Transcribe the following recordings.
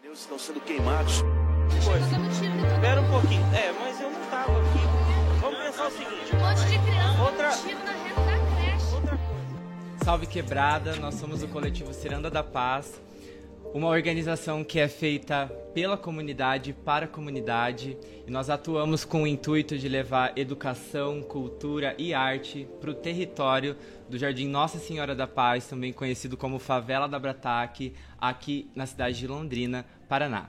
Pneus estão sendo queimados. Coisa. Espera um pouquinho. É, mas eu não tava aqui. Vamos pensar o seguinte. Um monte de criança Outra- na reta da creche. Outra coisa. Salve Quebrada, nós somos o coletivo Ciranda da Paz, uma organização que é feita pela comunidade, para a comunidade, e nós atuamos com o intuito de levar educação, cultura e arte para o território do Jardim Nossa Senhora da Paz, também conhecido como Favela da Brataque, aqui na cidade de Londrina, Paraná.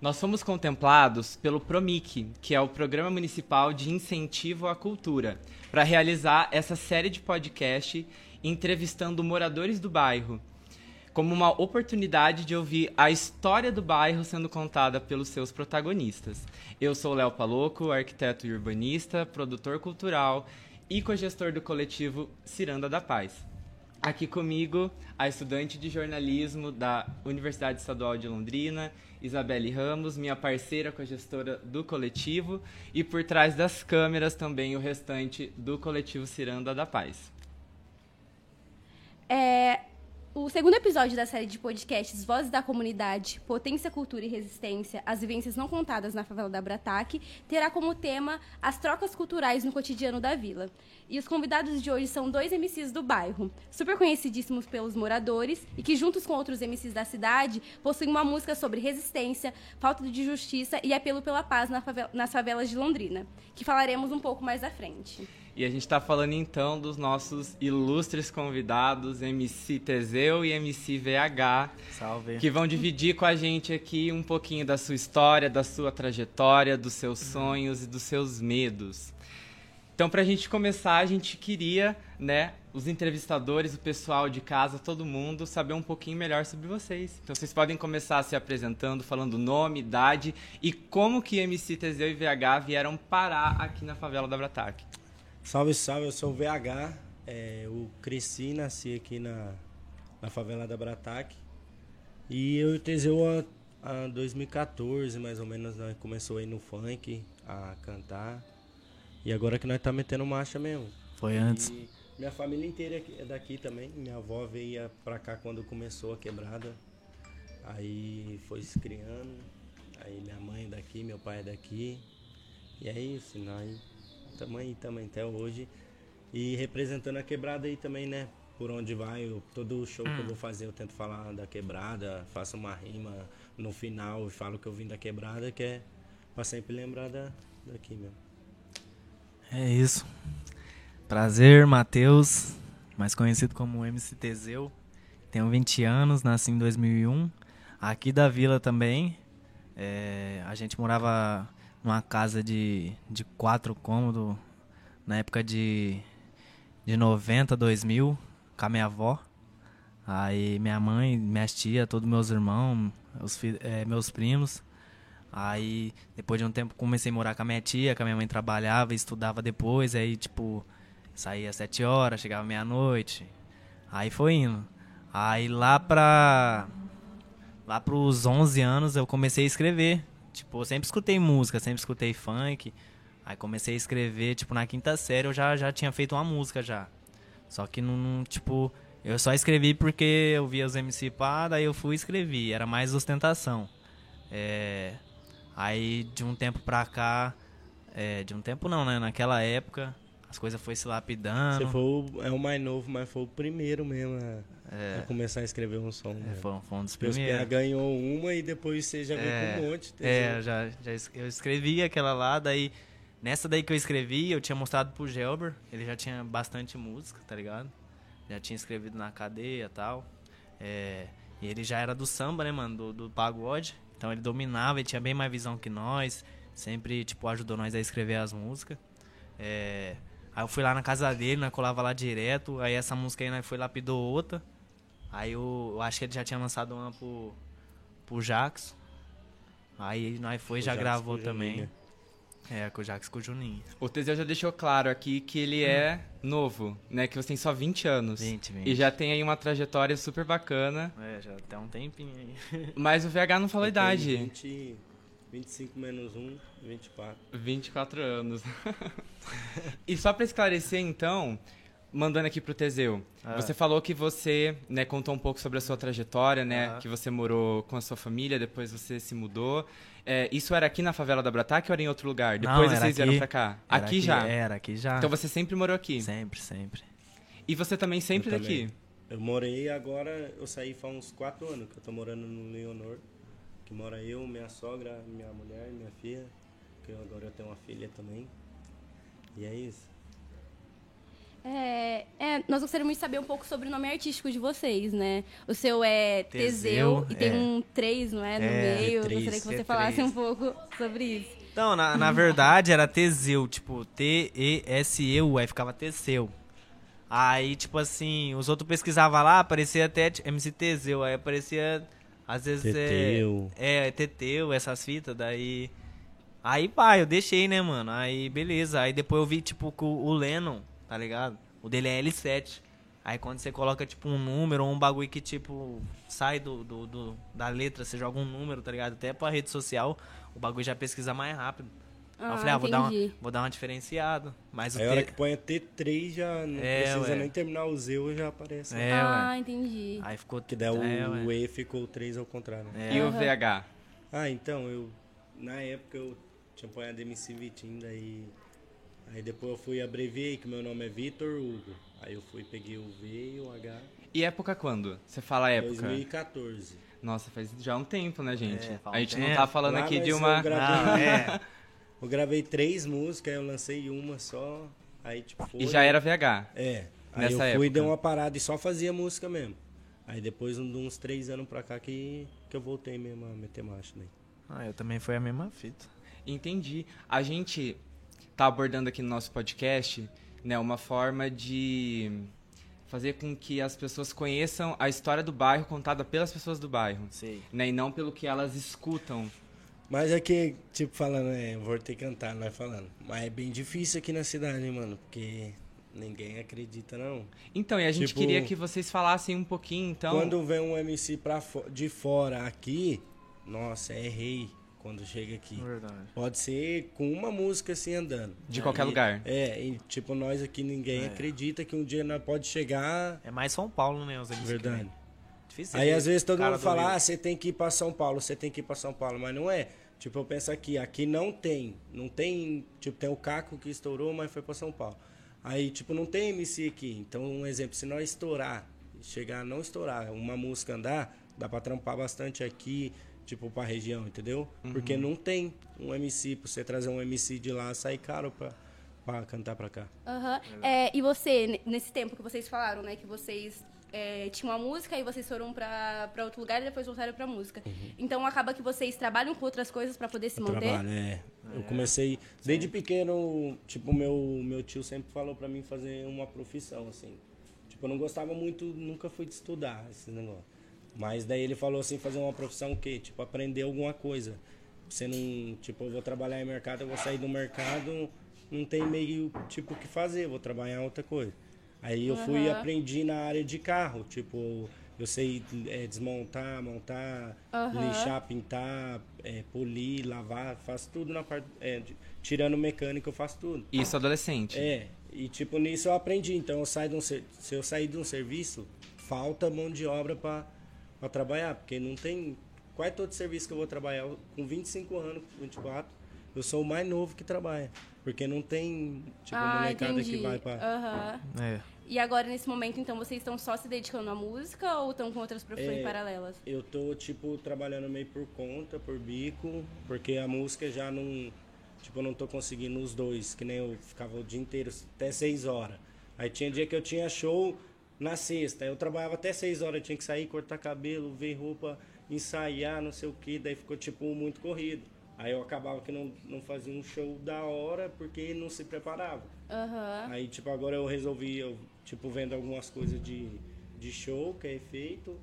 Nós fomos contemplados pelo PROMIC, que é o Programa Municipal de Incentivo à Cultura, para realizar essa série de podcast entrevistando moradores do bairro, como uma oportunidade de ouvir a história do bairro sendo contada pelos seus protagonistas. Eu sou Léo Paloco, arquiteto e urbanista, produtor cultural e cogestor do coletivo Ciranda da Paz. Aqui comigo, a estudante de jornalismo da Universidade Estadual de Londrina, Isabelle Ramos, minha parceira cogestora do coletivo, e por trás das câmeras também o restante do coletivo Ciranda da Paz. É, o segundo episódio da série de podcasts Vozes da Comunidade, Potência, Cultura e Resistência, as vivências não contadas na favela da Brataque, terá como tema as trocas culturais no cotidiano da vila. E os convidados de hoje são dois MCs do bairro, super conhecidíssimos pelos moradores e que, juntos com outros MCs da cidade, possuem uma música sobre resistência, falta de justiça e apelo pela paz nas favelas de Londrina, que falaremos um pouco mais à frente. E a gente está falando então dos nossos ilustres convidados, MC Teseu e MC VH, Salve. que vão dividir com a gente aqui um pouquinho da sua história, da sua trajetória, dos seus sonhos e dos seus medos. Então, para a gente começar, a gente queria, né, os entrevistadores, o pessoal de casa, todo mundo, saber um pouquinho melhor sobre vocês. Então, vocês podem começar se apresentando, falando nome, idade e como que MC Teseu e VH vieram parar aqui na favela da Brataque. Salve, salve, eu sou o VH. é, eu cresci e nasci aqui na, na favela da Brataque. E eu e o Teseu, a, a 2014, mais ou menos, nós começou aí no funk a cantar. E agora que nós tá metendo marcha mesmo. Foi antes. E minha família inteira é daqui também. Minha avó veio pra cá quando começou a quebrada. Aí foi se criando. Aí minha mãe é daqui, meu pai é daqui. E é isso, nós aí também até hoje. E representando a quebrada aí também, né? Por onde vai, eu- todo show que eu vou fazer eu tento falar da quebrada, faço uma rima no final e falo que eu vim da quebrada, que é pra sempre lembrar da, daqui mesmo. É isso. Prazer, Matheus, mais conhecido como MC Teseu. Tenho 20 anos, nasci em 2001. Aqui da vila também. É, a gente morava numa casa de, de quatro cômodos na época de, de 90, 2000, com a minha avó. Aí minha mãe, minhas tia, todos meus irmãos, os é, meus primos. Aí, depois de um tempo, comecei a morar com a minha tia, que a minha mãe trabalhava e estudava depois. Aí, tipo, saía às sete horas, chegava meia-noite. Aí foi indo. Aí lá pra. Lá pros 11 anos eu comecei a escrever. Tipo, eu sempre escutei música, sempre escutei funk. Aí comecei a escrever, tipo, na quinta série eu já, já tinha feito uma música já. Só que não, tipo, eu só escrevi porque eu via os MC pá, daí eu fui e escrevi. Era mais ostentação. É, aí de um tempo pra cá, é, de um tempo não, né? Naquela época, as coisas foi se lapidando. Você foi o, é o mais novo, mas foi o primeiro mesmo a, É. a começar a escrever um som. É, né? foi, foi um dos primeiros. ganhou uma e depois você já veio É, com um monte. É, Teseu. já, já eu escrevi aquela lá, daí nessa daí que eu escrevi, eu tinha mostrado pro Gelber, ele já tinha bastante música, tá ligado? Já tinha escrevido na cadeia e tal. É, e ele já era do samba, né, mano, do, do pagode. Então ele dominava, ele tinha bem mais visão que nós, sempre, tipo, ajudou nós a escrever as músicas. É, aí eu fui lá na casa dele, nós colava lá direto, aí essa música aí nós foi lapidou outra. Aí eu, eu acho que ele já tinha lançado uma pro, pro Jackson. Aí nós foi e O já Jax gravou também. É, com o Jax e com o Juninho. O Teseu já deixou claro aqui que ele é novo, né? Que você tem só 20 anos. 20, 20. E já tem aí uma trajetória super bacana. É, já tem um tempinho aí. Mas o VH não falou a idade. 20, 25 menos 1, 24. 24 anos. e só pra esclarecer, então, mandando aqui pro Teseu. Ah. Você falou que você, né, contou um pouco sobre a sua trajetória, né? Ah. Que você morou com a sua família, depois você se mudou. É, isso era aqui na favela da Brataque ou era em outro lugar? Não, Depois era vocês vieram aqui. pra cá? Era Aqui, já? Era, aqui já. Então você sempre morou aqui? Sempre, sempre. E você também sempre Eu daqui? também. Eu morei agora, eu saí faz uns quatro anos que eu tô morando no Leonor. Que mora eu, minha sogra, minha mulher, minha filha. Que eu, agora eu tenho uma filha também. E é isso. É, é, nós gostaríamos de saber um pouco sobre o nome artístico de vocês, né? O seu é Teseu, Teseu, e tem é. um 3, não é? No É, meio. T3, gostaria que você T3. falasse um pouco sobre isso. Então, na, na verdade, era Teseu, tipo, T-E-S-E-U, aí ficava Teseu. Aí, tipo assim, os outros pesquisavam lá, aparecia até MC Teseu, aí aparecia, às vezes, Teteu. é, é, Teteu, essas fitas, daí... Aí, pá, eu deixei, né, mano, aí, beleza, aí depois eu vi, tipo, que o o Lennon, tá ligado? O dele é L7. Aí quando você coloca, tipo, um número ou um bagulho que, tipo, sai do, do, do- da letra, você joga um número, tá ligado? Até pra rede social, o bagulho já pesquisa mais rápido. Aí eu Ah, falei, ah, vou dar, uma, vou dar uma diferenciada. Mas o Aí a hora T... que põe a T3 já não É, precisa ué. nem terminar o Z já aparece. É, ah, ué. entendi. Aí ficou... Que daí o, é, o. E ficou o 3 ao contrário. né? É. E o VH? Ah, então, eu. Na época eu tinha apanhado MC Vitinho, daí. Aí depois eu fui abreviei que meu nome é Vitor Hugo. Aí eu fui, peguei o V e o H. E época quando? Você fala época? 2014. Nossa, faz já um tempo, né, gente? É, a um gente não tá falando Lá, aqui de uma... eu gravei- Ah, é. Eu gravei três músicas, aí eu lancei uma só. Aí tipo foi. E já era VH. É. Aí Nessa eu fui, época. dei uma parada e só fazia música mesmo. Aí depois de uns três anos pra cá que, que eu voltei mesmo a meter marcha daí. Ah, eu também foi a mesma fita. Entendi. A gente tá abordando aqui no nosso podcast, né, uma forma de fazer com que as pessoas conheçam a história do bairro contada pelas pessoas do bairro, Sei. né, e não pelo que elas escutam. Mas aqui, tipo, falando, é, vou ter que cantar, nós falando. Mas é bem difícil aqui na cidade, mano, porque ninguém acredita, não. Então, e a gente Tipo, queria que vocês falassem um pouquinho, então. Quando vem um MC pra fo- de fora aqui, nossa, é rei quando chega aqui. Verdade. Pode ser com uma música assim andando. De qualquer lugar. É, e tipo, nós aqui ninguém É. acredita que um dia nós pode chegar. É mais São Paulo, né, os que Verdade. Difícil Aí ser às vezes todo mundo do fala, Rio. ah, você tem que ir pra São Paulo, você tem que ir pra São Paulo, mas não é. Tipo, eu penso aqui, aqui não tem. Não tem. Tipo, tem o Caco que estourou, mas foi pra São Paulo. Aí, tipo, não tem MC aqui. Então, um exemplo, se nós estourar, chegar a não estourar, uma música andar, dá pra trampar bastante aqui, tipo, pra região, entendeu? Porque não tem um MC, pra você trazer um MC de lá, sai caro pra, pra cantar pra cá. Aham. É, e você, ne- nesse tempo que vocês falaram, né, que vocês é, tinham uma música e vocês foram pra, pra outro lugar e depois voltaram pra música. Então acaba que vocês trabalham com outras coisas pra poder se Eu manter? trabalho, é. Eu comecei, desde pequeno, tipo, meu, meu tio sempre falou pra mim fazer uma profissão, assim. Tipo, eu não gostava muito, nunca fui de estudar esse negócio. Mas daí ele falou assim, fazer uma profissão o quê? Tipo, aprender alguma coisa. Você não, tipo, eu vou trabalhar em mercado, eu vou sair do mercado, não tem meio, tipo, o que fazer, vou trabalhar outra coisa. Aí eu fui e aprendi na área de carro, tipo, eu sei é, desmontar, montar, Aham. lixar, pintar, é, polir, lavar, faço tudo na parte. é, de- tirando o mecânico, eu faço tudo. Isso adolescente. É, e tipo, nisso eu aprendi. Então eu saio de um ser- se eu sair de um serviço, falta mão de obra pra pra trabalhar, porque não tem. Quase todo serviço que eu vou trabalhar, com 25 anos, 24, eu sou o mais novo que trabalha. Porque não tem, tipo, ah, molecada entendi. que vai pra. Aham. É. E agora, nesse momento, então, vocês estão só se dedicando à música ou estão com outras profissões É, paralelas? Eu tô, tipo, trabalhando meio por conta, por bico, porque a música já não. Tipo, eu não tô conseguindo os dois, que nem eu ficava o dia inteiro, até seis horas. Aí tinha dia que eu tinha show na sexta, eu trabalhava até seis horas, tinha que sair, cortar cabelo, ver roupa, ensaiar, não sei o que, daí ficou, tipo, muito corrido. Aí eu acabava que não, não fazia um show da hora porque não se preparava. Aham. Aí, tipo, agora eu resolvi, eu, tipo, vendo algumas coisas de, de show que é feito.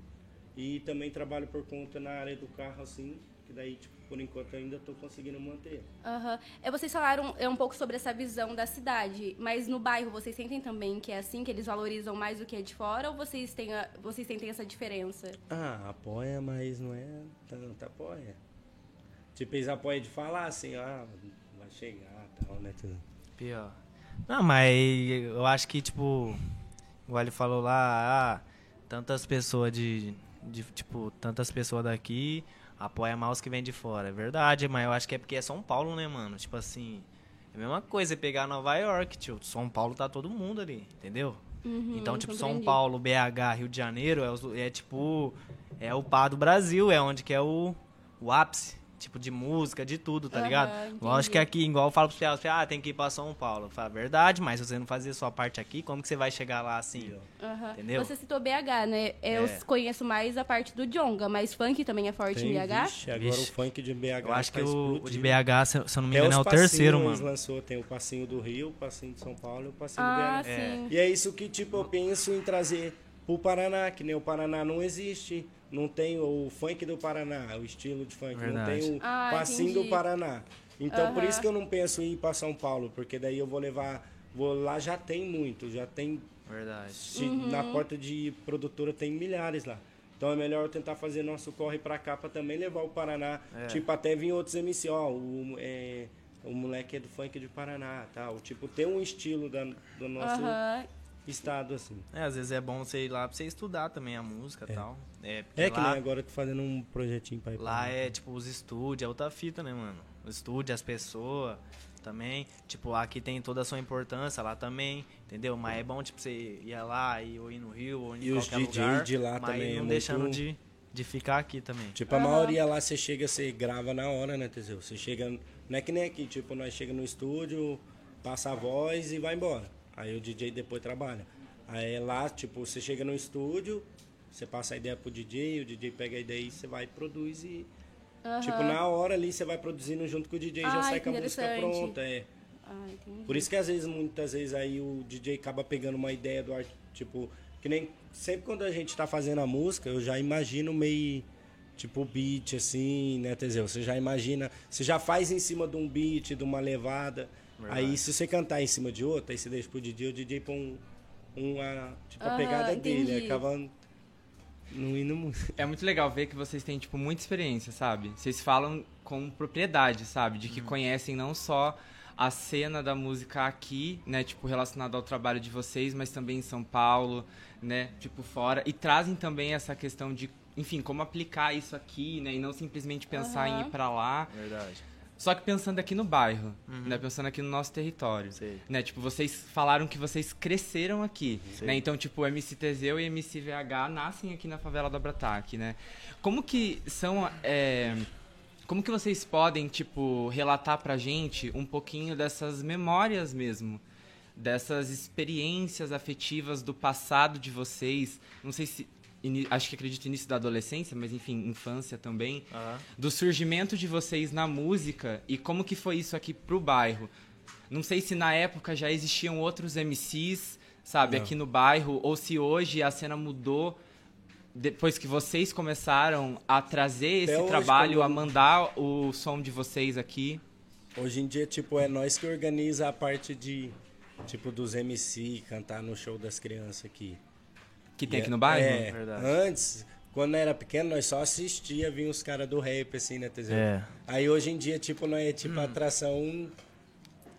E também trabalho por conta na área do carro, assim, que daí, tipo, por enquanto ainda tô conseguindo manter. Aham. É, vocês falaram é, um pouco sobre essa visão da cidade, mas no bairro vocês sentem também que é assim, que eles valorizam mais o que é de fora, ou vocês, têm a- vocês sentem essa diferença? Ah, apoia, mas não é tanto apoia. Tipo, eles apoiam de falar assim, ah, vai chegar tal, né? Tudo. Pior. Não, mas eu acho que, tipo, igual ele falou lá, ah, tantas pessoas de, de, tipo, tantas pessoas daqui apoiam mais os que vêm de fora. É verdade, mas eu acho que é porque é São Paulo, né, mano? Tipo assim, é a mesma coisa você pegar Nova York, tio. São Paulo tá todo mundo ali, entendeu? Uhum, Então, tipo, São compreendi. Paulo, BH, Rio de Janeiro é, os- é, tipo, é o pá do Brasil, é onde que é o, o ápice, tipo, de música, de tudo, tá Aham, ligado? entendi. Lógico que aqui, igual eu falo pros caras, ah, tem que ir pra São Paulo. Eu falo, verdade, mas se você não fazer a sua parte aqui, como que você vai chegar lá assim? Aham. Entendeu? Você citou BH, né? Eu É. conheço mais a parte do Jonga, mas funk também é forte Tem, em BH? vixe, agora Vixe. o funk de BH Eu acho que tá o, o de. BH, se, se eu não me engano, é o terceiro, mano. lançou, tem o passinho do Rio, o passinho de São Paulo e o passinho Ah, do BH. sim. E é isso que, tipo, eu penso em trazer pro Paraná, que nem o Paraná não existe. Não tem o funk do Paraná, o estilo de funk. Não Verdade. tem o Ah, passinho entendi. do Paraná. Então, por Aham. isso que eu não penso em ir pra São Paulo, porque daí eu vou levar... Vou, lá já tem muito, já tem... Verdade. se- Uhum. Na porta de produtora tem milhares lá. Então é melhor eu tentar fazer nosso corre pra cá pra também levar o Paraná. É. Tipo, até vir outros MC, ó, o, é, o moleque é do funk de Paraná, tal. Tipo, ter um estilo da, do nosso Aham. Estado, assim. É, às vezes é bom você ir lá pra você estudar também a música e tal. É, É que lá, nem agora eu tô fazendo um projetinho pra ir pra lá é, tipo, os estúdios, é outra fita, né, mano? O estúdio, as pessoas também. Tipo, aqui tem toda a sua importância, lá também, entendeu? Mas é bom, tipo, você ir lá e, ou ir no Rio, ou em E os qualquer DJs lugar. de lá mas também é não muito- deixando de, de ficar aqui também. Tipo, a maioria lá você chega, você grava na hora, né, Teseu? Você chega. Não é que nem aqui, tipo, nós chega no estúdio, passa a voz e vai embora. Aí o DJ depois trabalha. Aí lá, tipo, você chega no estúdio, você passa a ideia pro DJ, o DJ pega a ideia e você vai e produz e. Aham. Tipo, na hora ali você vai produzindo junto com o DJ e já Ai, sai com a música pronta. É. Ah. Por isso que às vezes, muitas vezes aí o DJ acaba pegando uma ideia do art, tipo, que nem sempre quando a gente tá fazendo a música, eu já imagino meio tipo beat assim, né, Teseu? Você já imagina, você já faz em cima de um beat, de uma levada. Aí se você cantar em cima de outra, aí você deixa pro DJ, o DJ põe um, uma, tipo, a pegada dele, entendi. acaba não indo muito. É muito legal ver que vocês têm, tipo, muita experiência, sabe? Vocês falam com propriedade, sabe? De que conhecem não só a cena da música aqui, né? Tipo, relacionada ao trabalho de vocês, mas também em São Paulo, né? Tipo, fora. E trazem também essa questão de, enfim, como aplicar isso aqui, né? E não simplesmente pensar em Aham. ir pra lá. Verdade. Só que pensando aqui no bairro, né? Pensando aqui no nosso território. Sei. Né? Tipo, vocês falaram que vocês cresceram aqui, Sei. né? Então, tipo, o MC Teseu e MC VH nascem aqui na favela do Abrataque, né? Como que são... é, Como que vocês podem, tipo, relatar pra gente um pouquinho dessas memórias mesmo? Dessas experiências afetivas do passado de vocês? Não sei se... Acho que acredito início da adolescência, mas enfim, infância também do surgimento de vocês na música e como que foi isso aqui pro bairro. Não sei se na época já existiam outros MCs, sabe, Não. aqui no bairro, ou se hoje a cena mudou depois que vocês começaram a trazer Até esse hoje, trabalho, a mandar o som de vocês aqui. Hoje em dia, tipo, é nós que organiza a parte de, tipo, dos MC, cantar no show das crianças aqui. Que tem aqui no bairro? É, Verdade. antes, quando era pequeno, nós só assistia, vinha os caras do rap, assim, né, Teseu? É. Aí hoje em dia, tipo, nós é tipo a atração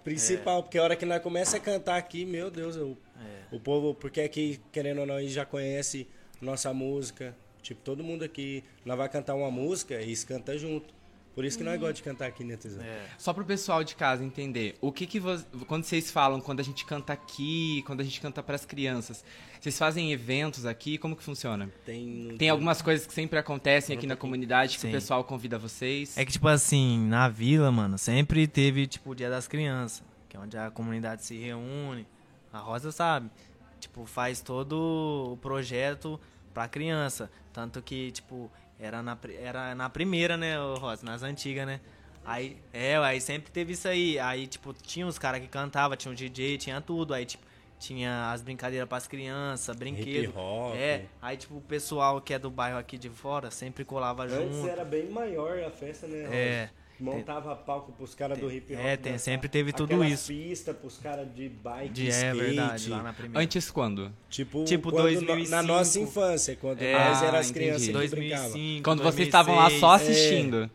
principal, porque a hora que nós começa a cantar aqui, meu Deus, eu, É. o povo, porque aqui, querendo ou não, eles já conhece nossa música. Tipo, todo mundo aqui, nós vai cantar uma música e eles cantam junto. Por isso que nós gostamos de cantar aqui, né, Teseu? É. Só pro pessoal de casa entender, o que que vo- quando vocês falam, quando a gente canta aqui, quando a gente canta pras crianças, vocês fazem eventos aqui, como que funciona? Tem, Tem algumas coisas que sempre acontecem aqui na comunidade que Sim. o pessoal convida vocês. É que, tipo assim, na vila, mano, sempre teve, tipo, o Dia das Crianças, que é onde a comunidade se reúne. A Rosa sabe. Tipo, faz todo o projeto pra criança. Tanto que, tipo, era na, era na primeira, né, Rosa, nas antigas, né? Aí, é, aí sempre teve isso aí. Aí, tipo, tinha os caras que cantavam, tinha o DJ, tinha tudo. Aí, tipo, tinha as brincadeiras pras crianças, brinquedo. hop. É, aí, tipo, o pessoal que é do bairro aqui de fora sempre colava Antes junto. era bem maior a festa, né? É. Montava palco pros caras do hip hop. é, tem- dançar. sempre teve tudo isso. pista pros caras de bike, De, é skate. verdade, lá na primeira. Antes quando? Tipo, Tipo quando 2005. na nossa infância, quando É, nós ah, éramos crianças que brincavam. 2005, Quando vocês estavam lá só 2006. assistindo.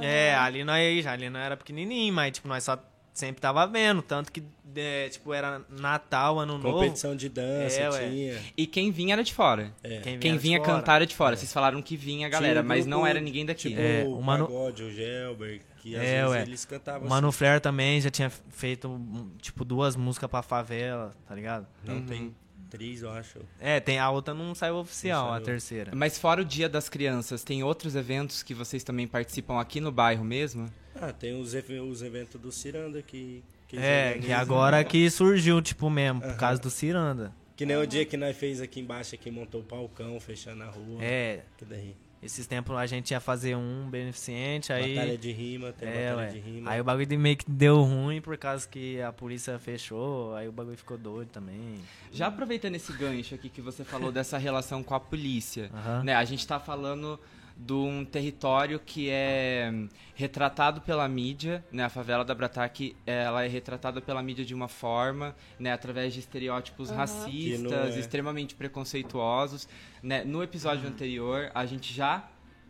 É, ali nós, ali nós era pequenininho, mas tipo, nós só sempre tava vendo, tanto que, é, tipo, era Natal, Ano Novo. Competição de dança É, ué. tinha. E quem vinha era de fora. É. Quem vinha fora. cantar era de fora. Vocês falaram que vinha a galera, mas não era ninguém daqui. Tipo, É, o Mano- Pagode, o Gelber, que às É, vezes ué. eles cantavam O Mano assim. Flair também já tinha feito, tipo, duas músicas pra favela, tá ligado? Não, tem três, eu acho. É, tem, a outra não saiu oficial, Não a saiu. terceira. Mas fora o Dia das Crianças, tem outros eventos que vocês também participam aqui no bairro mesmo? Ah, tem os, os eventos do Ciranda que... que É, que agora que surgiu, tipo, mesmo, por causa do Ciranda. Que nem o dia que nós fez aqui embaixo, que montou o palcão, fechando a rua. É, Que daí. esses tempos a gente ia fazer um beneficente, aí... Batalha de rima, tem É, batalha ué. de rima. Aí o bagulho de meio que deu ruim por causa que a polícia fechou, aí o bagulho ficou doido também. Já aproveitando esse gancho aqui que você falou dessa relação com a polícia, né? A gente tá falando de um território que é retratado pela mídia, né? A favela da Brataque, ela é retratada pela mídia de uma forma, né? Através de estereótipos Que racistas, é. extremamente preconceituosos, né? No episódio anterior, a gente já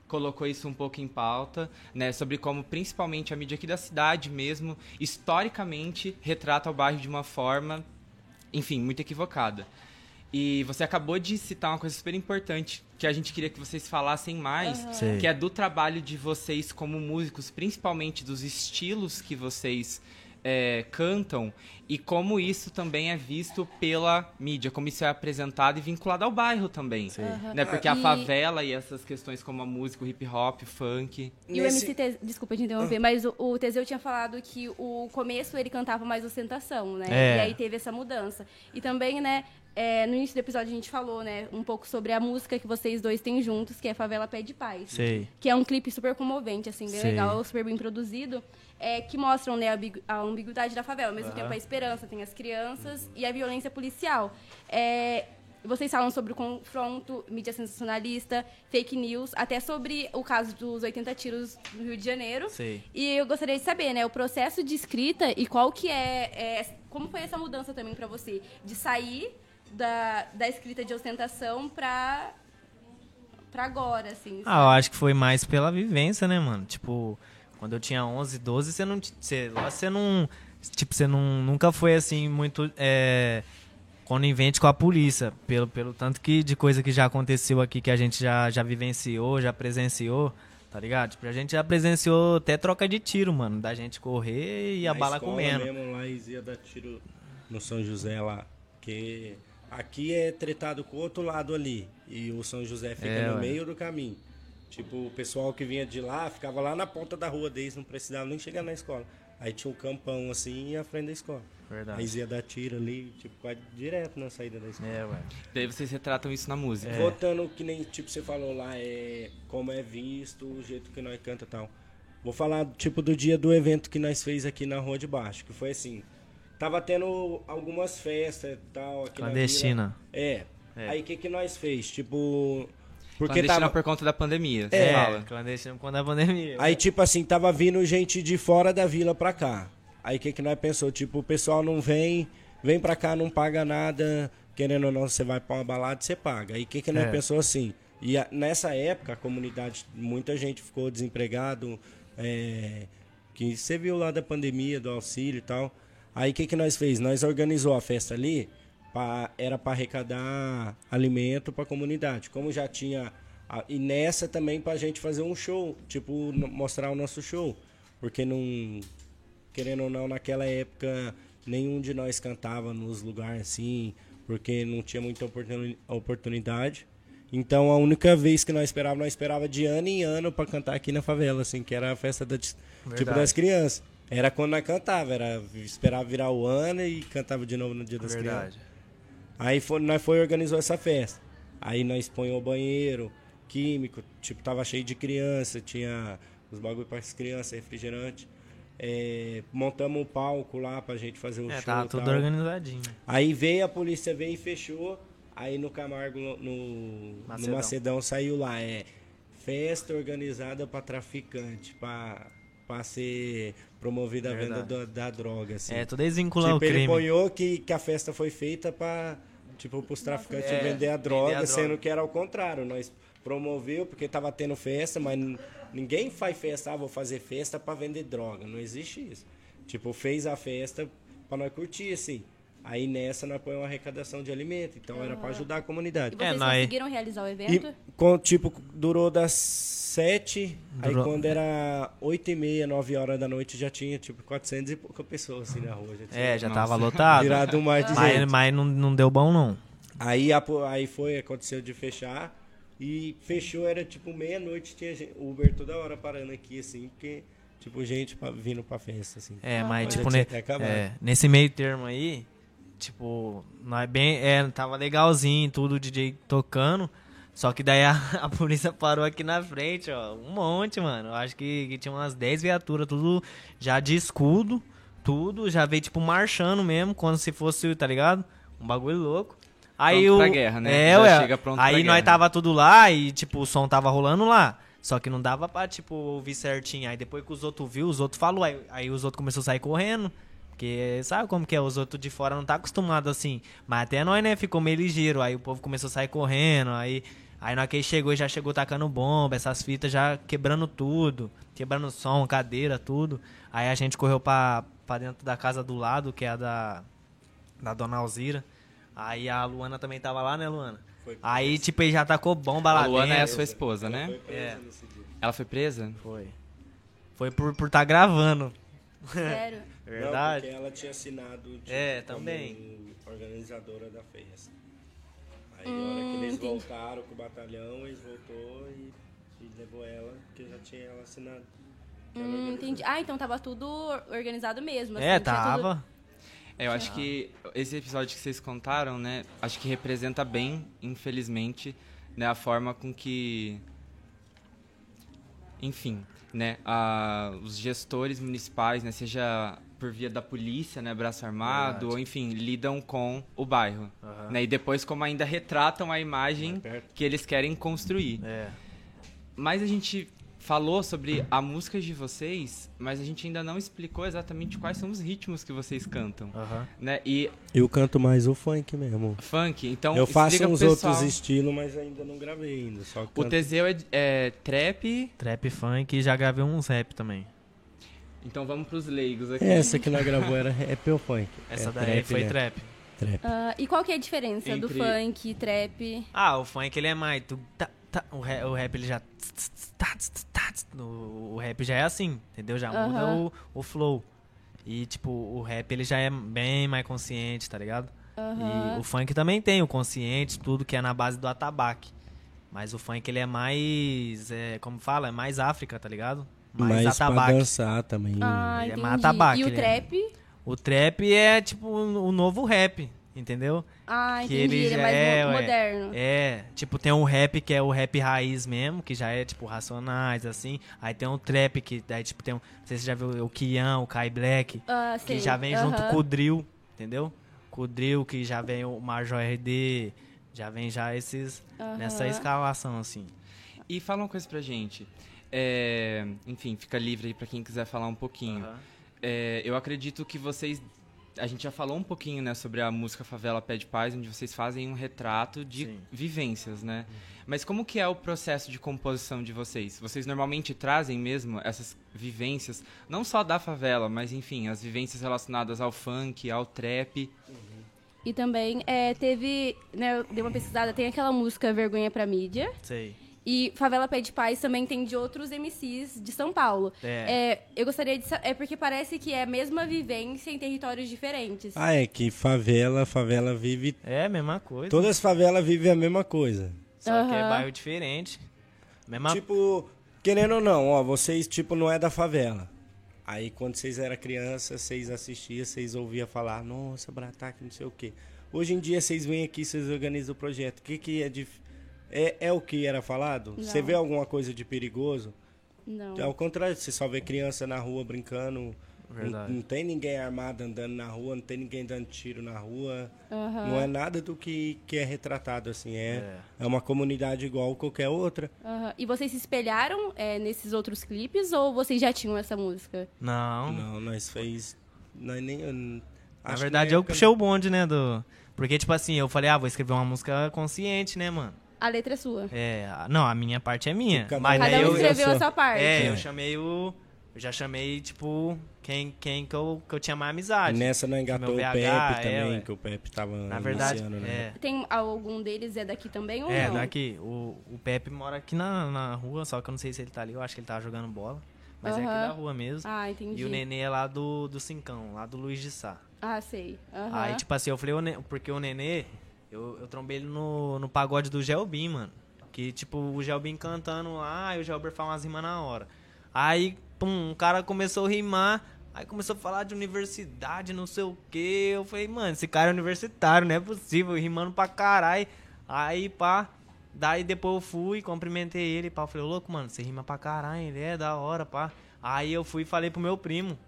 colocou isso um pouco em pauta, né, sobre como principalmente a mídia aqui da cidade mesmo, historicamente retrata o bairro de uma forma, enfim, muito equivocada. E você acabou de citar uma coisa super importante que a gente queria que vocês falassem mais, Sei. que é do trabalho de vocês como músicos, principalmente dos estilos que vocês é, cantam e como isso também é visto pela mídia, como isso é apresentado e vinculado ao bairro também. Né? Porque a E- favela e essas questões como a música, o hip hop, o funk. E o Nesse- MC Teseu, desculpa te interromper, mas o, o Teseu tinha falado que o começo ele cantava mais ostentação, né? É. E aí teve essa mudança. E também, né, é, no início do episódio a gente falou, né, um pouco sobre a música que vocês dois têm juntos, que é Favela Pede Paz. Sei. Que é um clipe super comovente, assim, bem Sei. legal, super bem produzido. É, que mostram né, a, ambigu- a ambiguidade da favela. Ao mesmo tempo, a esperança, tem as crianças e a violência policial. É, vocês falam sobre o confronto, mídia sensacionalista, fake news, até sobre o caso dos 80 tiros no Rio de Janeiro. Sei. E eu gostaria de saber, né, o processo de escrita e qual que é, é como foi essa mudança também pra você de sair da, da escrita de ostentação pra para agora, assim. Ah, eu acho que foi mais pela vivência, né, mano? Tipo, quando eu tinha 11, 12, você não. Você, lá você não. Tipo, você não, nunca foi assim muito. É, conivente com a polícia. Pelo, pelo tanto que de coisa que já aconteceu aqui, que a gente já, já vivenciou, já presenciou. Tá ligado? Tipo, a gente já presenciou até troca de tiro, mano. Da gente correr e a Na bala comendo. mesmo, lá iam dar tiro no São José lá. Que aqui é tretado com o outro lado ali. E o São José fica É, no ué. meio do caminho. Tipo, o pessoal que vinha de lá ficava lá na ponta da rua deles, não precisava nem chegar na escola. Aí tinha um campão assim à frente da escola. Aí Verdade. eles iam dar tiro ali, tipo, quase direto na saída da escola. É, ué. Daí vocês retratam isso na música. Voltando que nem tipo você falou lá, é como é visto, o jeito que nós canta e tal. Vou falar tipo do dia do evento que nós fez aqui na Rua de Baixo, que foi assim. Tava tendo algumas festas e tal aqui na Clandestina. vila. É. É. Aí o que que nós fez? Tipo, porque Clandestina tava por conta da pandemia, você É, fala. clandestino quando a pandemia. Aí, tipo assim, tava vindo gente de fora da vila pra cá. Aí o que, que nós pensou? Tipo, o pessoal não vem, vem pra cá, não paga nada. Querendo ou não, você vai pra uma balada, você paga. Aí o que, que nós É. pensou assim? E a- nessa época, a comunidade, muita gente ficou desempregado. é, que você viu lá da pandemia, do auxílio e tal. Aí o que, que nós fez? Nós organizou a festa ali, pra, era para arrecadar alimento pra comunidade. Como já tinha. a- e nessa também pra gente fazer um show, tipo, mostrar o nosso show. Porque não. Querendo ou não, naquela época, nenhum de nós cantava nos lugares assim, porque não tinha muita oportuni- oportunidade. Então a única vez que nós esperávamos, nós esperava de ano em ano pra cantar aqui na favela, assim, que era a festa da, tipo das crianças. Era quando nós cantava, era esperava virar o ano e cantava de novo no dia das crianças. Verdade. Aí foi, nós foi e organizou essa festa. Aí nós põe o banheiro, químico, tipo, tava cheio de criança, tinha os bagulho para as crianças, refrigerante. É, montamos um palco lá pra gente fazer o É, show. tava tudo tal. organizadinho. Aí veio a polícia, veio e fechou. Aí no Camargo, no, no Macedão. no Macedão saiu lá, é festa organizada para traficante, para para ser promovida a venda do- da droga, assim. É, tudo desvincular tipo, o ele crime. ponhou que, que a festa foi feita para tipo pros traficantes É, vender a vender droga, a sendo droga. que era o contrário. Nós promoveu porque tava tendo festa, mas ninguém faz festa, ah, vou fazer festa para vender droga, não existe isso. Tipo, fez a festa pra nós curtir, assim. Aí nessa nós põe uma arrecadação de alimento. Então era pra ajudar a E comunidade. vocês É, nós- conseguiram realizar o E, evento? com, tipo, durou das sete, aí Durou- quando era oito e meia, nove horas da noite, já tinha, tipo, 400 e pouca pessoas, assim, na rua. Já tinha É, já Nossa. tava lotado. virado mais de Mas, gente. mas não, não deu bom, não. Aí, a aí foi, aconteceu de fechar, e fechou, era, tipo, meia-noite, tinha gente- Uber toda hora parando aqui, assim, porque, tipo, gente pra- vindo pra festa, assim. É, mas, Mas tipo, ne- é, nesse meio termo aí, tipo, nós bem, é, tava legalzinho, tudo, o DJ tocando. Só que daí a, a polícia parou aqui na frente, ó. Um monte, mano. Eu acho que, que tinha umas 10 viaturas, tudo já de escudo, tudo. Já veio, tipo, marchando mesmo, como se fosse, tá ligado? Um bagulho louco. Aí Pronto o. pra guerra, né? É, Já ué. chega pronto aí nós guerra. tava tudo lá e, tipo, o som tava rolando lá. Só que não dava pra, tipo, ouvir certinho. Aí depois que os outros viu, os outros falou. Aí, aí os outros começaram a sair correndo. Porque sabe como que é? Os outros de fora não tá acostumado assim. Mas até nós, né, ficou meio ligeiro. Aí o povo começou a sair correndo. Aí, aí na hora que ele chegou, já chegou tacando bomba, essas fitas já quebrando tudo. Quebrando som, cadeira, tudo. Aí a gente correu pra, pra dentro da casa do lado, que é a da, da Dona Alzira. Aí a Luana também tava lá, né, Luana? Foi Aí, tipo, ele já tacou bomba lá A Luana é a dentro. sua esposa, Ela né? foi presa É. nesse dia. Ela foi presa? Foi. Foi por por tá gravando. Sério. Verdade. Não, porque ela tinha assinado tipo, É, como também. organizadora da festa. Aí a hora que eles voltaram com o batalhão, eles voltou e, e levou ela, porque já tinha ela assinado. Ela Hum, entendi. Ah, então tava tudo organizado mesmo. assim, É, tinha tudo- tava. É, eu acho que esse episódio que vocês contaram, né, acho que representa bem, infelizmente, né, a forma com que, enfim, né, a- os gestores municipais, né, seja por via da polícia, né, braço armado, Verdade. ou enfim, lidam com o bairro, Aham. né, e depois como ainda retratam a imagem que eles querem construir. É. Mas a gente falou sobre a música de vocês, mas a gente ainda não explicou exatamente quais são os ritmos que vocês cantam, Aham. né? E Eu canto mais o funk mesmo. funk, então eu faço uns pessoal. outros estilos, mas ainda não gravei ainda. Só O canto. Teseu é, é trap, Trap funk e já gravei uns rap também. Então vamos pros leigos aqui. Essa que nós gravou era rap ou funk? Essa É, daí trap, foi né? trap. Trap. Ah, e qual que é a diferença do Entre- funk, trap? Ah, o funk ele é mais. tu- tá, tá, o, rap, o rap ele já. O, o rap já é assim, entendeu? Já muda Aham. o, o flow. E, tipo, o rap ele já é bem mais consciente, tá ligado? E o funk também tem o consciente, tudo que é na base do atabaque. Mas o funk ele é mais. É, como fala? É mais África, tá ligado? Mais Mas pra atabaque. dançar também. Ah, ele é mais atabaque, e o ele é- trap? O trap é tipo o novo rap, entendeu? Ah, Que entendi. ele Ele, é mais é, moderno. É, tipo, tem o rap que é o rap raiz mesmo, que já é tipo racionais, assim. Aí tem o trap, que daí, tipo, tem um. Não sei se você já viu o Kian, o Kai Black, Ah, que já vem junto com o Drill, entendeu? Com o Drill, que já vem o Major RD, já vem já esses. nessa escalação, assim. E fala uma coisa pra gente. É, enfim, fica livre aí pra quem quiser falar um pouquinho. É, eu acredito que vocês. A gente já falou um pouquinho, né, sobre a música Favela Pede Paz, onde vocês fazem um retrato de Sim. vivências, né? Mas como que é o processo de composição de vocês? Vocês normalmente trazem mesmo essas vivências, não só da favela, mas enfim, as vivências relacionadas ao funk, ao trap. E também é, teve, né, eu dei uma pesquisada, tem aquela música Vergonha pra Mídia. Sei. E Favela Pede Paz também tem de outros MCs de São Paulo. É. É, eu gostaria de saber, é porque parece que é a mesma vivência em territórios diferentes. Ah, é que favela, favela vive. É, mesma coisa. Todas as favelas vivem a mesma coisa. Só que é bairro diferente. Mesma Tipo, querendo ou não, ó, vocês, tipo, não é da favela. Aí, quando vocês eram crianças, vocês assistiam, vocês ouviam falar, nossa, Brataque, não sei o quê. Hoje em dia, vocês vêm aqui, vocês organizam o projeto. O que que é de... É, é o que era falado? Não. Você vê alguma coisa de perigoso? Não. Ao contrário, você só vê criança na rua brincando. Não, Verdade. não tem ninguém armado andando na rua, não tem ninguém dando tiro na rua. Aham. Não é nada do que, que é retratado, assim. É, É. é uma comunidade igual qualquer outra. Aham. E vocês se espelharam é, nesses outros clipes ou vocês já tinham essa música? Não. Não, nós fez. Nós nem. eu- Na verdade, eu puxei o bonde, né, do... Porque, tipo assim, eu falei, ah, vou escrever uma música consciente, né, mano? A letra é sua. É, não, a minha parte é minha. Cada Mas Cada um eu, escreve escreveu eu a sua parte. é, É. eu chamei o, eu já chamei, tipo, quem, quem que, eu, que eu tinha mais amizade. Nessa não engatou Meu o VH, Pepe é, também, ué. que o Pepe tava Na verdade, iniciando, né? é. Tem algum deles é daqui também ou É, não? daqui. O, o Pepe mora aqui na, na rua, só que eu não sei se ele tá ali. Eu acho que ele tava jogando bola. Mas é aqui da rua mesmo. Ah, entendi. E o Nenê é lá do, do Cincão, lá do Luiz de Sá. Ah, sei. Aham. Aí, tipo assim, eu falei, o Ne- porque o Nenê, eu, eu trombei ele no, no pagode do Gelbin, mano. Que, tipo, o Gelbin cantando lá, e o Gelber fala umas rimas na hora. Aí, pum, um cara começou a rimar, aí começou a falar de universidade, não sei o quê. Eu falei, mano, esse cara é universitário, não é possível, rimando pra caralho. Aí, pá, daí depois eu fui, cumprimentei ele, pá. Eu falei, louco, mano, você rima pra caralho, ele é da hora, pá. Aí eu fui e falei pro meu primo.